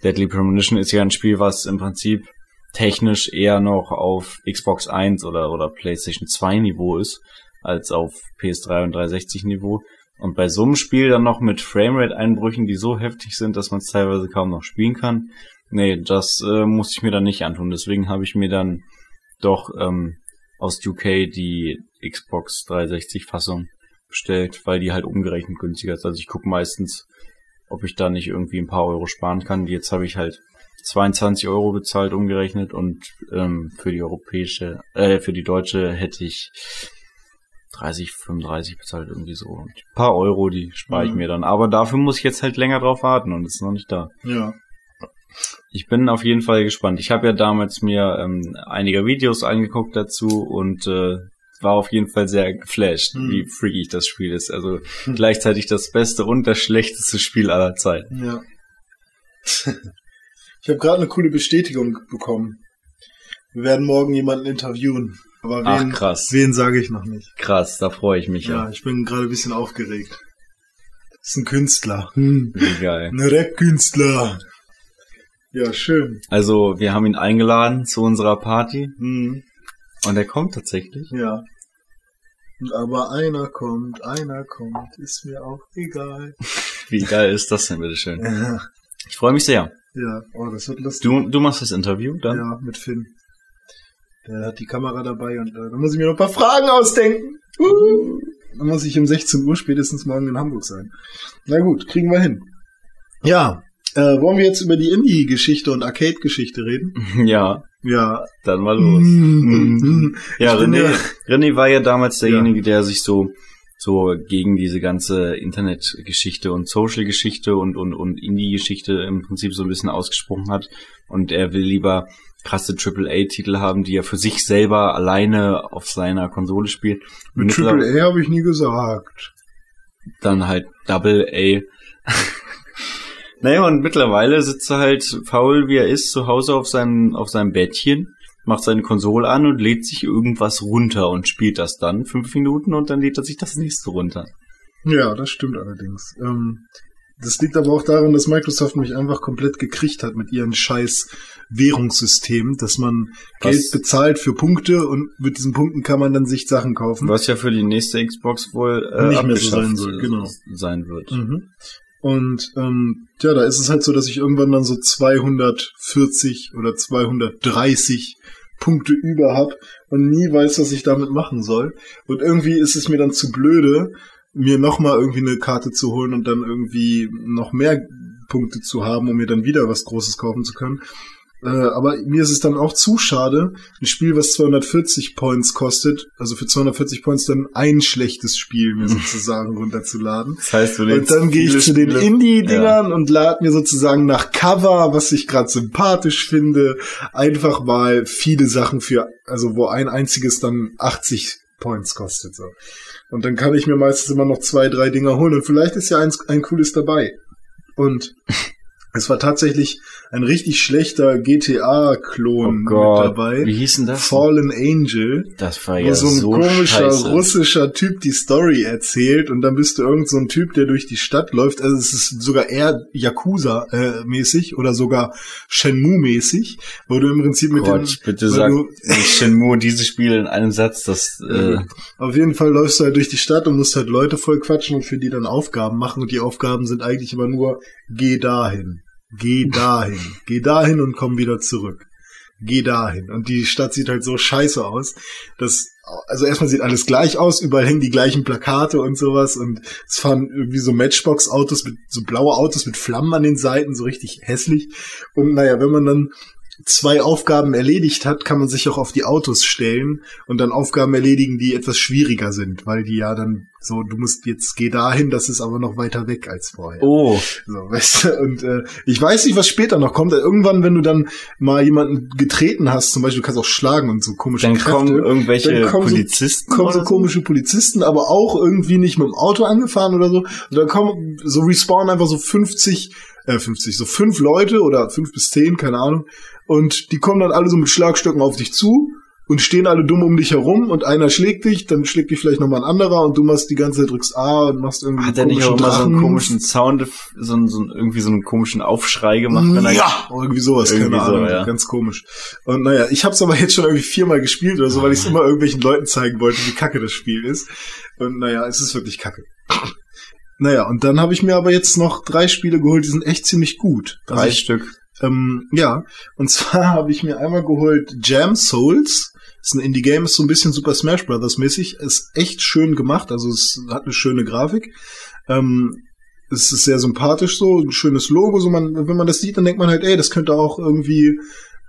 Deadly Premonition ist ja ein Spiel, was im Prinzip technisch eher noch auf Xbox 1 oder, oder PlayStation 2 Niveau ist, als auf PS3 und 360 Niveau. Und bei so einem Spiel dann noch mit Framerate-Einbrüchen, die so heftig sind, dass man es teilweise kaum noch spielen kann, nee, das äh, muss ich mir dann nicht antun. Deswegen habe ich mir dann doch ähm, aus UK die Xbox 360-Fassung bestellt, weil die halt umgerechnet günstiger ist. Also ich gucke meistens, ob ich da nicht irgendwie ein paar Euro sparen kann. Jetzt habe ich halt 22 Euro bezahlt umgerechnet und ähm, für die europäische, äh, für die deutsche hätte ich 30, 35 bezahlt irgendwie so. Und ein paar Euro, die spare ich Mhm. mir dann. Aber dafür muss ich jetzt halt länger drauf warten und ist noch nicht da. Ja. Ich bin auf jeden Fall gespannt. Ich habe ja damals mir ähm, einige Videos angeguckt dazu und äh, war auf jeden Fall sehr geflasht, Hm. wie freaky das Spiel ist. Also gleichzeitig das beste und das schlechteste Spiel aller Zeiten. Ja. [laughs] Ich habe gerade eine coole Bestätigung bekommen. Wir werden morgen jemanden interviewen. Aber Ach wen, krass, wen sage ich noch nicht. krass, da freue ich mich Ja, ja. ich bin gerade ein bisschen aufgeregt. Das ist ein Künstler. Hm. Wie geil. Ein Rap-Künstler. Ja, schön. Also wir haben ihn eingeladen zu unserer Party Hm. und er kommt tatsächlich. Ja. Aber einer kommt, einer kommt, ist mir auch egal. [laughs] Wie geil ist das denn, bitteschön? Ja, Ich freue mich sehr. Ja. oh, das wird lustig. Du, du machst das Interview dann? Ja, mit Finn. Der hat die Kamera dabei und äh, da muss ich mir noch ein paar Fragen ausdenken. Uh, dann muss ich um 16 Uhr spätestens morgen in Hamburg sein. Na gut, kriegen wir hin. Ja, äh, wollen wir jetzt über die Indie-Geschichte und Arcade-Geschichte reden? [laughs] Ja, Ja. dann mal los. Mm, Ja, Ich bin René, ja- René war ja damals derjenige, der sich so so gegen diese ganze Internetgeschichte und Social-Geschichte und, und, und Indie-Geschichte im Prinzip so ein bisschen ausgesprochen hat. Und er will lieber krasse AAA-Titel haben, die er für sich selber alleine auf seiner Konsole spielt. Mit Mittler- Triple A habe ich nie gesagt. dann halt Double A. [laughs] naja, und mittlerweile sitzt er halt faul, wie er ist, zu Hause auf seinem, auf seinem Bettchen, macht seine Konsole an und lädt sich irgendwas runter und spielt das dann fünf Minuten und dann lädt er sich das nächste runter. Ja, das stimmt allerdings. Ähm, das liegt aber auch daran, dass Microsoft mich einfach komplett gekriegt hat mit ihren scheiß Währungssystem, dass man Was- Geld bezahlt für Punkte und mit diesen Punkten kann man dann sich Sachen kaufen. Was ja für die nächste Xbox wohl äh, Nicht mehr so sein soll, genau. sein wird. Mhm. Und ähm, ja, da ist es halt so, dass ich irgendwann dann so 240 oder 230 Punkte über hab und nie weiß, was ich damit machen soll. Und irgendwie ist es mir dann zu blöde, mir nochmal irgendwie eine Karte zu holen und dann irgendwie noch mehr Punkte zu haben, um mir dann wieder was Großes kaufen zu können. Äh, aber mir ist es dann auch zu schade, ein Spiel, was 240 Points kostet, also für 240 Points dann ein schlechtes Spiel mir [laughs] sozusagen runterzuladen. Das heißt, du Und dann gehe ich zu den Indie-Dingern und lade mir sozusagen nach Cover, was ich gerade sympathisch finde, einfach mal viele Sachen für, also wo ein einziges dann 80 Points kostet. So. Und dann kann ich mir meistens immer noch zwei, drei Dinger holen und vielleicht ist ja eins, ein cooles dabei. Und [laughs] es war tatsächlich ein richtig schlechter Oh GTA-Klon mit Gott, dabei. wie hieß denn das? Fallen Angel Das war ja so ein so komischer scheiße. russischer Typ die Story erzählt und dann bist du irgend so ein Typ, der durch die Stadt läuft. Also es ist sogar eher Yakuza-mäßig oder sogar Shenmue-mäßig, wo du im Prinzip mit Gott, den, bitte sag Shenmue und diese Spiele in einem Satz, das äh, [laughs] Auf jeden Fall läufst du halt durch die Stadt und musst halt Leute voll quatschen und für die dann Aufgaben machen und die Aufgaben sind eigentlich immer nur geh dahin, geh dahin, geh dahin und komm wieder zurück. Geh dahin. Und die Stadt sieht halt so scheiße aus, dass, also erstmal sieht alles gleich aus, überall hängen die gleichen Plakate und sowas und es fahren irgendwie so Matchbox-Autos mit, so blaue Autos mit Flammen an den Seiten, so richtig hässlich. Und naja, wenn man dann zwei Aufgaben erledigt hat, kann man sich auch auf die Autos stellen und dann Aufgaben erledigen, die etwas schwieriger sind, weil die ja dann so, du musst jetzt geh dahin, das ist aber noch weiter weg als vorher. oh, So, weißt du, und äh, ich weiß nicht, was später noch kommt. Irgendwann, wenn du dann mal jemanden getreten hast, zum Beispiel, du kannst auch schlagen und so komische dann Kräfte, kommen irgendwelche dann kommen so- Polizisten kommen so komische Polizisten, aber auch irgendwie nicht mit dem Auto angefahren oder so. Und dann kommen, so respawnen einfach so 50, äh 50, so fünf Leute oder fünf bis zehn, keine Ahnung. Und die kommen dann alle so mit Schlagstöcken auf dich zu und stehen alle dumm um dich herum und einer schlägt dich, dann schlägt dich vielleicht nochmal ein anderer und du machst die ganze Zeit, drückst A und machst irgendwie Hat er nicht auch immer so einen komischen Sound, so, einen- so einen- irgendwie so einen komischen Aufschrei gemacht, wenn er ja, [laughs] irgendwie sowas, Irgendwie keine so, Ahnung, ja. ganz komisch. Und naja, ich habe es aber jetzt schon irgendwie viermal gespielt oder so, weil ich es immer irgendwelchen Leuten zeigen wollte, wie kacke das Spiel ist. Und naja, es ist wirklich kacke. Naja, und dann habe ich mir aber jetzt noch drei Spiele geholt, die sind echt ziemlich gut. Also drei ich, Stück. ähm, ja, und zwar [laughs] habe ich mir einmal geholt Jam Souls. Ist ein Indie-Game, ist so ein bisschen Super Smash Brothers mäßig. Ist echt schön gemacht, also es hat eine schöne Grafik. Ähm, es ist sehr sympathisch so, ein schönes Logo. So man, wenn man das sieht, dann denkt man halt, ey, das könnte auch irgendwie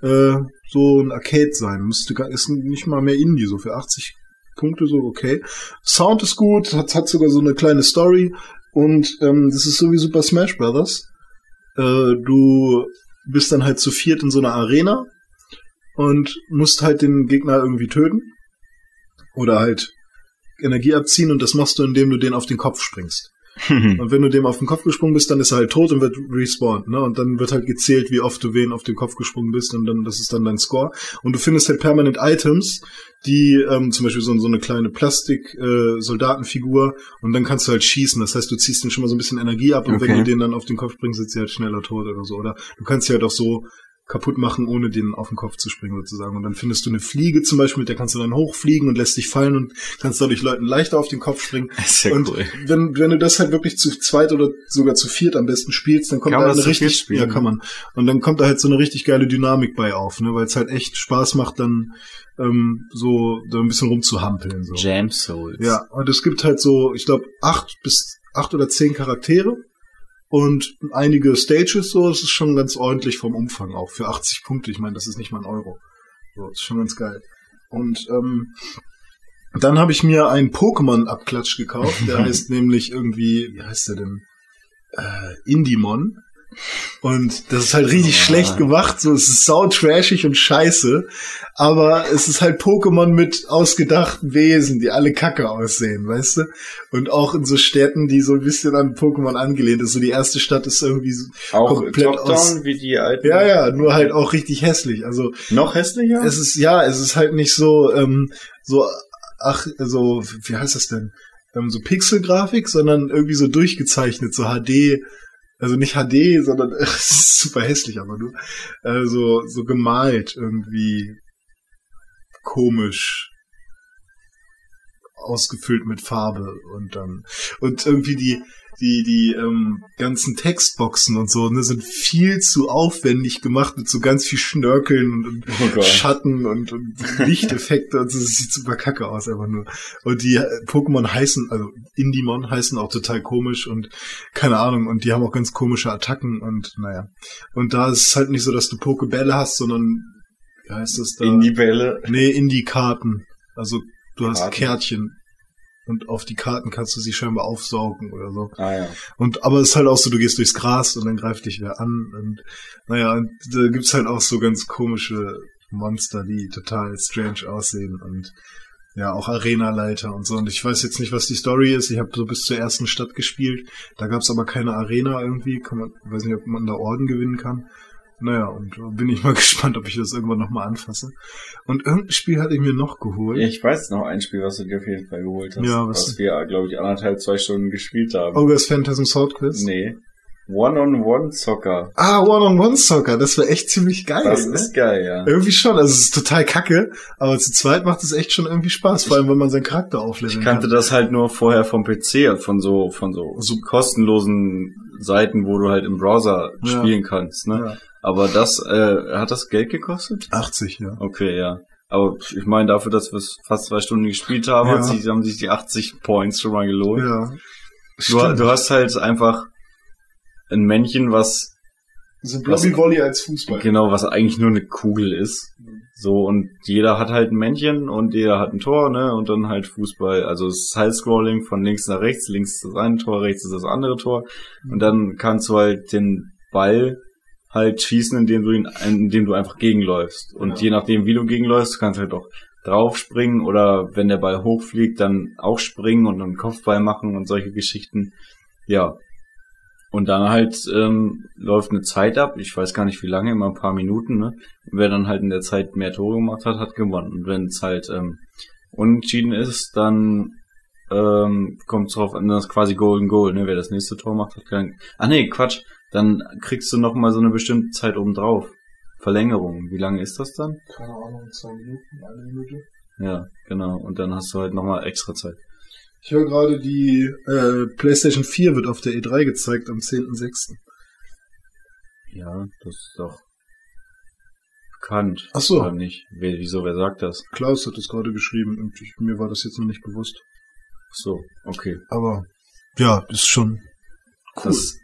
äh, so ein Arcade sein. Müsste gar, ist nicht mal mehr Indie, so für 80 Punkte so okay. Sound ist gut, hat, hat sogar so eine kleine Story und ähm, das ist so wie Super Smash Brothers. Äh, du bist dann halt zu viert in so einer Arena und musst halt den Gegner irgendwie töten oder halt Energie abziehen und das machst du, indem du den auf den Kopf springst. Und wenn du dem auf den Kopf gesprungen bist, dann ist er halt tot und wird respawned, ne? Und dann wird halt gezählt, wie oft du wen auf den Kopf gesprungen bist und dann, das ist dann dein Score. Und du findest halt permanent Items, die, ähm, zum Beispiel so, so eine kleine Plastik-Soldatenfigur und dann kannst du halt schießen. Das heißt, du ziehst den schon mal so ein bisschen Energie ab und wenn Okay. du den dann auf den Kopf bringst, sitzt sie halt schneller tot oder so. Oder du kannst sie halt auch so kaputt machen, ohne den auf den Kopf zu springen sozusagen. Und dann findest du eine Fliege zum Beispiel, mit der kannst du dann hochfliegen und lässt dich fallen und kannst dadurch Leuten leichter auf den Kopf springen. [laughs] Ist ja und cool. wenn, wenn du das halt wirklich zu zweit oder sogar zu viert am besten spielst, dann kommt da man eine richtig, ja kann man. Und dann kommt da halt so eine richtig geile Dynamik bei auf, ne, weil es halt echt Spaß macht, dann ähm, so da ein bisschen rumzuhampeln. So. Jam Souls. Ja, und es gibt halt so, ich glaube, acht bis acht oder zehn Charaktere und einige Stages, so, es ist schon ganz ordentlich vom Umfang auch für 80 Punkte. Ich meine, das ist nicht mal ein Euro. So, ist schon ganz geil. Und ähm, Dann habe ich mir einen Pokémon-Abklatsch gekauft, der [laughs] heißt nämlich irgendwie, wie heißt der denn? Äh, Indimon. Und das ist halt richtig Ah. schlecht gemacht, so es ist sau trashig und scheiße, aber es ist halt Pokémon mit ausgedachten Wesen, die alle kacke aussehen, weißt du? Und auch in so Städten, die so ein bisschen an Pokémon angelehnt ist. So die erste Stadt ist irgendwie so, Auch komplett Top-Down aus- wie die alten. ja, ja, nur halt auch richtig hässlich. Also Noch hässlicher? es ist, ja, es ist halt nicht so, ähm, so, ach, so, wie heißt das denn? Ähm, so Pixelgrafik, sondern irgendwie so durchgezeichnet, so HD, also nicht HD, sondern [laughs] super hässlich, aber nur, äh, so, so gemalt irgendwie komisch ausgefüllt mit Farbe und dann und irgendwie die die die ähm, ganzen Textboxen und so ne, sind viel zu aufwendig gemacht mit so ganz viel Schnörkeln und, und Oh. Schatten und, und Lichteffekte und so. Das sieht super kacke aus einfach nur. Und die äh, Pokémon heißen, also Indimon heißen auch total komisch und keine Ahnung. Und die haben auch ganz komische Attacken und naja. Und da ist es halt nicht so, dass du Pokebälle hast, sondern wie heißt das da? In die Bälle. Nee, Indie-Karten. Also du hast Karten? Kärtchen. Und auf die Karten kannst du sie scheinbar aufsaugen oder so. Ah ja. Und aber es ist halt auch so, du gehst durchs Gras und dann greift dich wer an. Und naja, und da gibt's halt auch so ganz komische Monster, die total strange aussehen und ja, auch Arenaleiter und so. Und ich weiß jetzt nicht, was die Story ist. Ich habe so bis zur ersten Stadt gespielt. Da gab's aber keine Arena irgendwie. Kann man, weiß nicht, ob man da Orden gewinnen kann. Naja, und bin ich mal [laughs] gespannt, ob ich das irgendwann nochmal anfasse. Und irgendein Spiel hatte ich mir noch geholt. Ich weiß noch ein Spiel, was du dir auf jeden Fall geholt hast. Ja, was- was wir, glaube ich, anderthalb, zwei Stunden gespielt haben. Ogres Phantasm Sword Quiz. Nee. One-on-One-Soccer. Ah, One-on-One-Soccer. Das war echt ziemlich geil. Das ne? ist geil, ja. Irgendwie schon, also es ist total kacke, aber zu zweit macht es echt schon irgendwie Spaß, vor allem wenn man seinen Charakter aufleveln Ich kannte kann. das halt nur vorher vom PC, von so, von so, so kostenlosen Seiten, wo du halt im Browser Ja. spielen kannst, ne? Ja. Aber das, äh, hat das Geld gekostet? 80, ja. Okay, ja. Aber ich meine, dafür, dass wir es fast zwei Stunden gespielt haben, Ja. haben sich die 80 Points schon mal gelohnt. Ja. Du, du hast halt einfach ein Männchen, was so Blobby Volley als Fußball. genau, was eigentlich nur eine Kugel ist. So, und jeder hat halt ein Männchen und jeder hat ein Tor, ne? Und dann halt Fußball. Also es ist Side-Scrolling von links nach rechts. Links ist das eine Tor, rechts ist das andere Tor. Und dann kannst du halt den Ball halt schießen, indem du ihn, indem du einfach gegenläufst. Und Ja. je nachdem, wie du gegenläufst, kannst du halt auch draufspringen oder wenn der Ball hochfliegt, dann auch springen und einen Kopfball machen und solche Geschichten. Ja. Und dann halt ähm, läuft eine Zeit ab, ich weiß gar nicht wie lange, immer ein paar Minuten, ne? Und wer dann halt in der Zeit mehr Tore gemacht hat, hat gewonnen. Und wenn es halt ähm, unentschieden ist, dann ähm, kommt es drauf an, das ist quasi Golden Goal, ne? Wer das nächste Tor macht, hat kein. Ah nee, Quatsch. Dann kriegst du noch mal so eine bestimmte Zeit oben drauf. Verlängerung. Wie lange ist das dann? Keine Ahnung, zwei Minuten, eine Minute. Ja, genau. Und dann hast du halt noch mal extra Zeit. Ich höre gerade, die äh, PlayStation 4 wird auf der E3 gezeigt am 10.06. Ja, das ist doch bekannt. Ach so. Oder nicht? Wer, wieso, wer sagt das? Klaus hat es gerade geschrieben und ich, mir war das jetzt noch nicht bewusst. Ach so, okay. Aber ja, ist schon cool. Das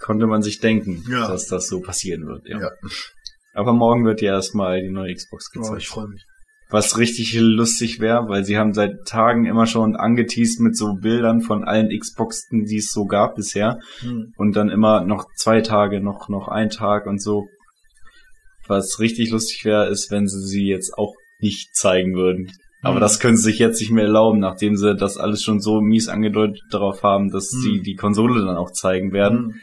konnte man sich denken, Ja. dass das so passieren wird. Ja. Ja. Aber morgen wird ja erstmal die neue Xbox oh, gezeigt. ich freue mich. Was richtig lustig wäre, weil sie haben seit Tagen immer schon angeteased mit so Bildern von allen Xboxen, die es so gab bisher. Hm. Und dann immer noch zwei Tage, noch, noch ein Tag und so. Was richtig lustig wäre, ist, wenn sie sie jetzt auch nicht zeigen würden. Aber Mhm. das können sie sich jetzt nicht mehr erlauben, nachdem sie das alles schon so mies angedeutet darauf haben, dass Mhm. sie die Konsole dann auch zeigen werden. Hm.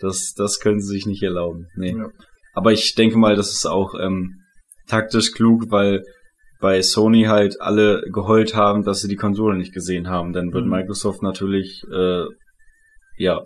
Das, das können sie sich nicht erlauben. Nee. Ja. Aber ich denke mal, das ist auch ähm, taktisch klug, weil bei Sony halt alle geheult haben, dass sie die Konsole nicht gesehen haben. Dann wird Mhm. Microsoft natürlich äh, ja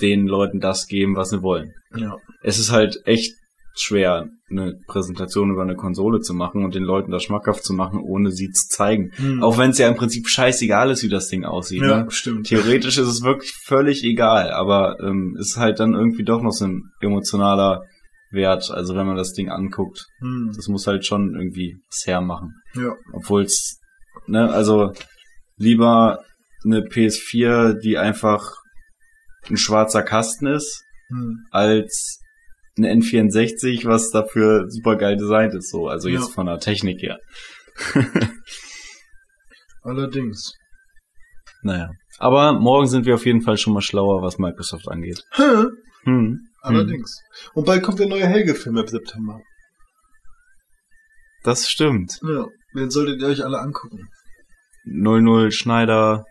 den Leuten das geben, was sie wollen. Ja. Es ist halt echt schwer, eine Präsentation über eine Konsole zu machen und den Leuten das schmackhaft zu machen, ohne sie zu zeigen. Hm. Auch wenn es ja im Prinzip scheißegal ist, wie das Ding aussieht. ja, Ne? stimmt. Theoretisch ist es wirklich völlig egal, aber ähm, ist halt dann irgendwie doch noch so ein emotionaler Wert. Also wenn man das Ding anguckt, Hm. das muss halt schon irgendwie was hermachen. Ja. Obwohl es, ne, also lieber eine PS4, die einfach ein schwarzer Kasten ist, Hm. als eine N64, was dafür super geil designt ist, so. Also Ja. jetzt von der Technik her. [laughs] Allerdings. Naja. Aber morgen sind wir auf jeden Fall schon mal schlauer, was Microsoft angeht. Hä? Hm. Allerdings. Und bald kommt der neue Helge-Film im September. Das stimmt. Ja. Den solltet ihr euch alle angucken. 00 Schneider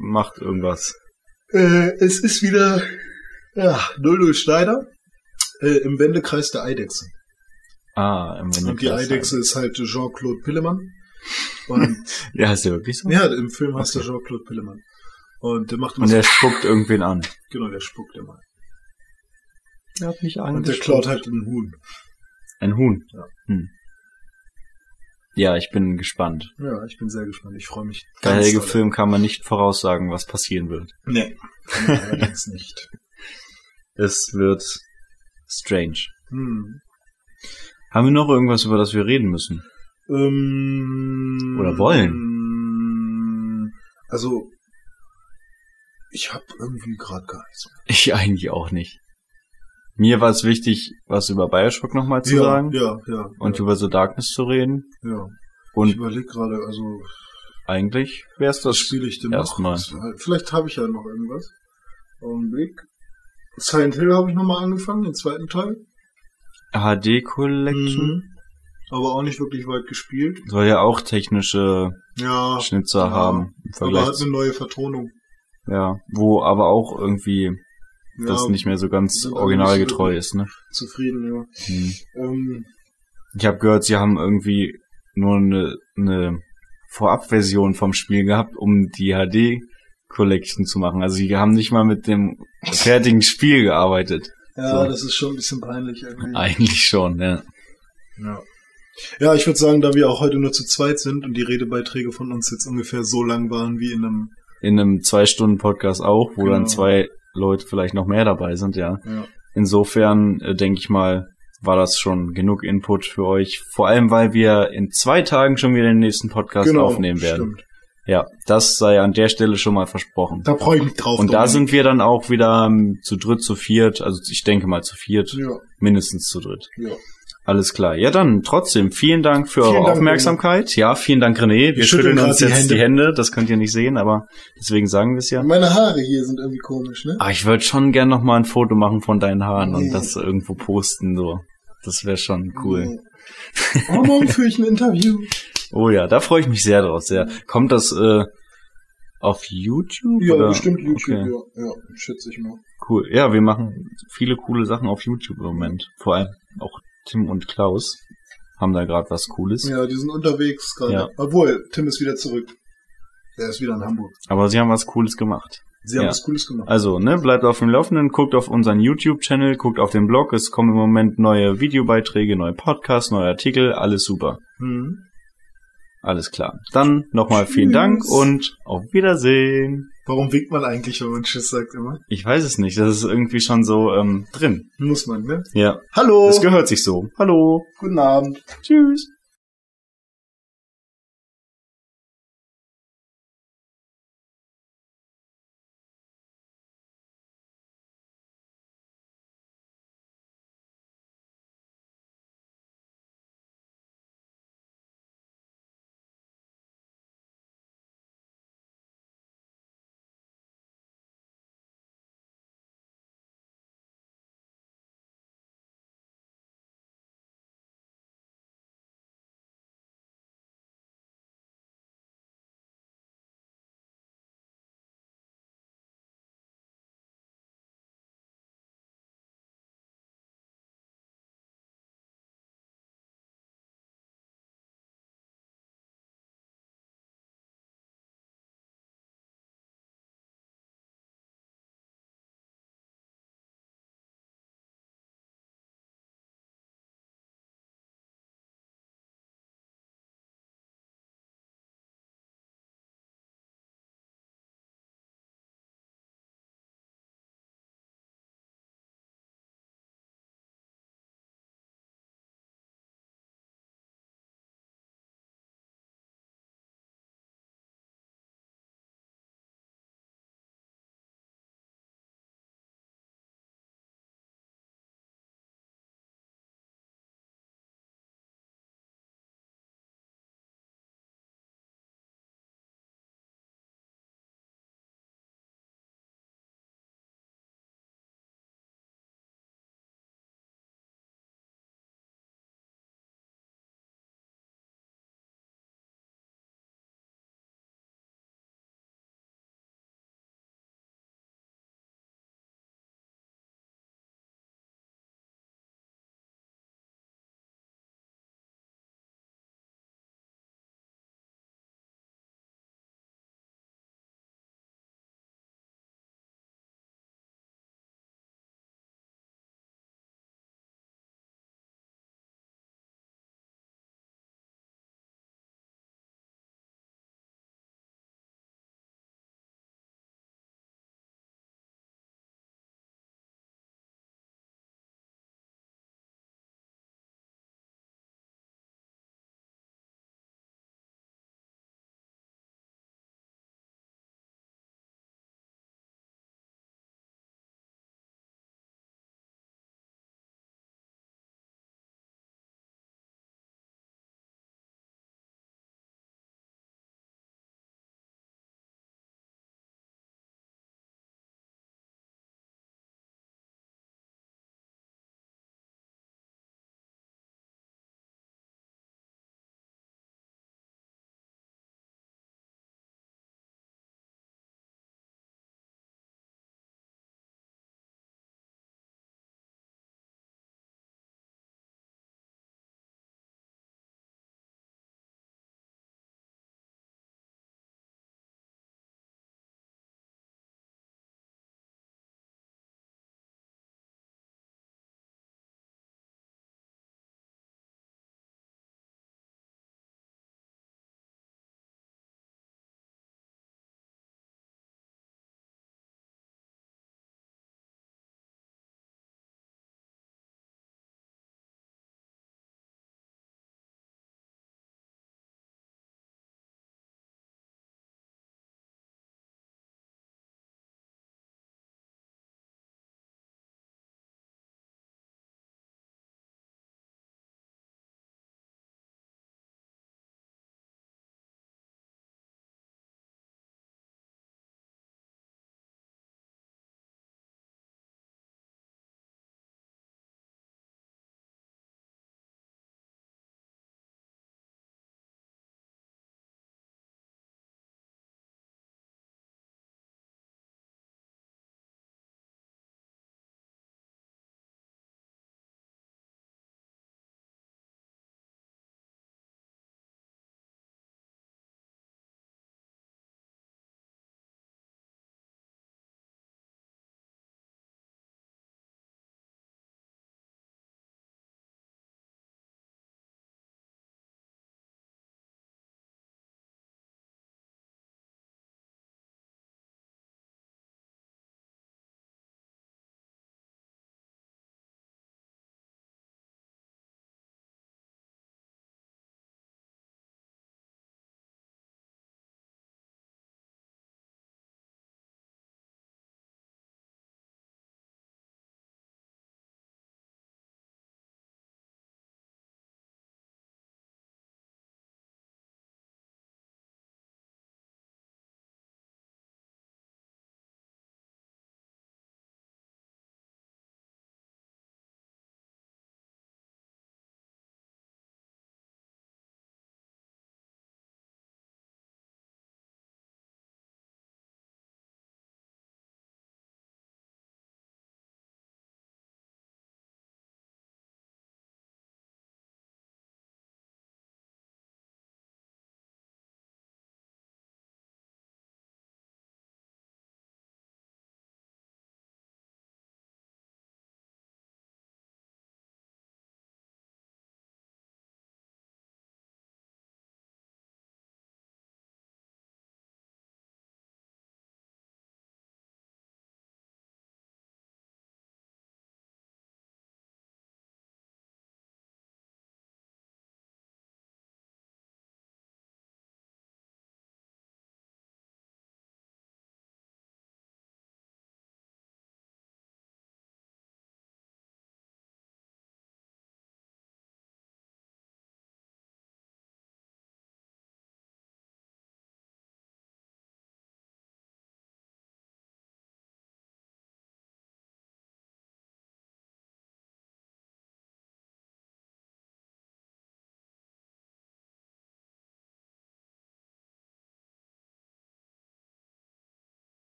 macht irgendwas. Äh, es ist wieder ja, 00 Schneider äh, im Wendekreis der Eidechse. Ah, im Und die Wendekreis Eidechse ist halt Jean-Claude Pillemann. Und [laughs] Ja, ist ja wirklich so. ja, im Film heißt Okay. er Jean-Claude Pillemann. Und der macht immer Und so, der spuckt irgendwen an. genau, der spuckt immer. Der hat mich Und der klaut halt einen Huhn. Ein Huhn. Ja. Hm. Ja, ich bin gespannt. Ja, ich bin sehr gespannt. Ich freue mich. Ganz Helge. Film kann man nicht voraussagen, was passieren wird. Nee, kann man allerdings nicht. [laughs] Es wird strange. Hm. Haben wir noch irgendwas, über das wir reden müssen? Ähm, Oder wollen. Also, ich habe irgendwie gerade gar nichts mehr. Ich eigentlich auch nicht. Mir war es wichtig, was über Bioshock nochmal zu ja, sagen Ja, ja. und ja, über The Darkness zu reden. ja. ich Und überlege gerade, also eigentlich wär's das spiele ich denn erstmal. Vielleicht habe ich ja noch irgendwas. Augenblick. Silent Hill habe ich nochmal angefangen, den zweiten Teil. HD Collection. Mhm. Aber auch nicht wirklich weit gespielt. Soll ja auch technische Ja. Schnitzer ja. haben im Aber Vergleich hat zu, eine neue Vertonung. ja, wo aber auch irgendwie Ja, das nicht mehr so ganz originalgetreu ist, ne? zufrieden, ja. Hm. Ähm, Ich habe gehört, sie haben irgendwie nur eine, eine Vorabversion vom Spiel gehabt, um die HD Collection zu machen. Also sie haben nicht mal mit dem fertigen Spiel gearbeitet. ja, So. das ist schon ein bisschen peinlich irgendwie. Eigentlich schon, ja. Ja. Ja, ich würde sagen, da wir auch heute nur zu zweit sind und die Redebeiträge von uns jetzt ungefähr so lang waren wie in einem, In einem zwei Stunden Podcast auch, wo Genau. dann zwei Leute vielleicht noch mehr dabei sind, ja. ja. Insofern äh, denke ich mal, war das schon genug Input für euch. Vor allem, weil wir in zwei Tagen schon wieder den nächsten Podcast aufnehmen werden. Genau, Stimmt. Ja, das sei an der Stelle schon mal versprochen. Da freue ich mich drauf. Und da Dominik. sind wir dann auch wieder ähm, zu dritt, zu viert, also ich denke mal zu viert, Ja, mindestens zu dritt. ja. Alles klar. Ja, dann trotzdem vielen Dank für Vielen eure Dank, Aufmerksamkeit. Ja, vielen Dank, René. Wir, schütteln schütteln grad uns die jetzt Hände. die Hände. Das könnt ihr nicht sehen, aber deswegen sagen wir es ja. Meine Haare hier sind irgendwie komisch, ne? Ah, ich würde schon gern noch mal ein Foto machen von deinen Haaren und Nee. das irgendwo posten, so. Das wäre schon cool. Oh, morgen führe ich ein Interview. [laughs] Oh ja, da freue ich mich sehr drauf, sehr. Kommt das äh, auf YouTube? Ja, oder? bestimmt YouTube, Okay. ja. Ja, schätze ich mal. Cool. Ja, wir machen viele coole Sachen auf YouTube im Moment. Vor allem auch Tim und Klaus haben da gerade was Cooles. Ja, die sind unterwegs gerade. Ja. Obwohl, Tim ist wieder zurück. Der ist wieder in Hamburg. Aber sie haben was Cooles gemacht. Sie haben Ja. was Cooles gemacht. Also, ne, bleibt auf dem Laufenden, guckt auf unseren YouTube-Channel, guckt auf den Blog. Es kommen im Moment neue Videobeiträge, neue Podcasts, neue Artikel. Alles super. Mhm. Alles klar. Dann nochmal vielen. Dank und auf Wiedersehen. Warum winkt man eigentlich, wenn man Tschüss sagt immer? Ich weiß es nicht. Das ist irgendwie schon so ähm, drin. Muss man, ne? Ja. Hallo! Es gehört sich so. Hallo. Guten Abend. Tschüss.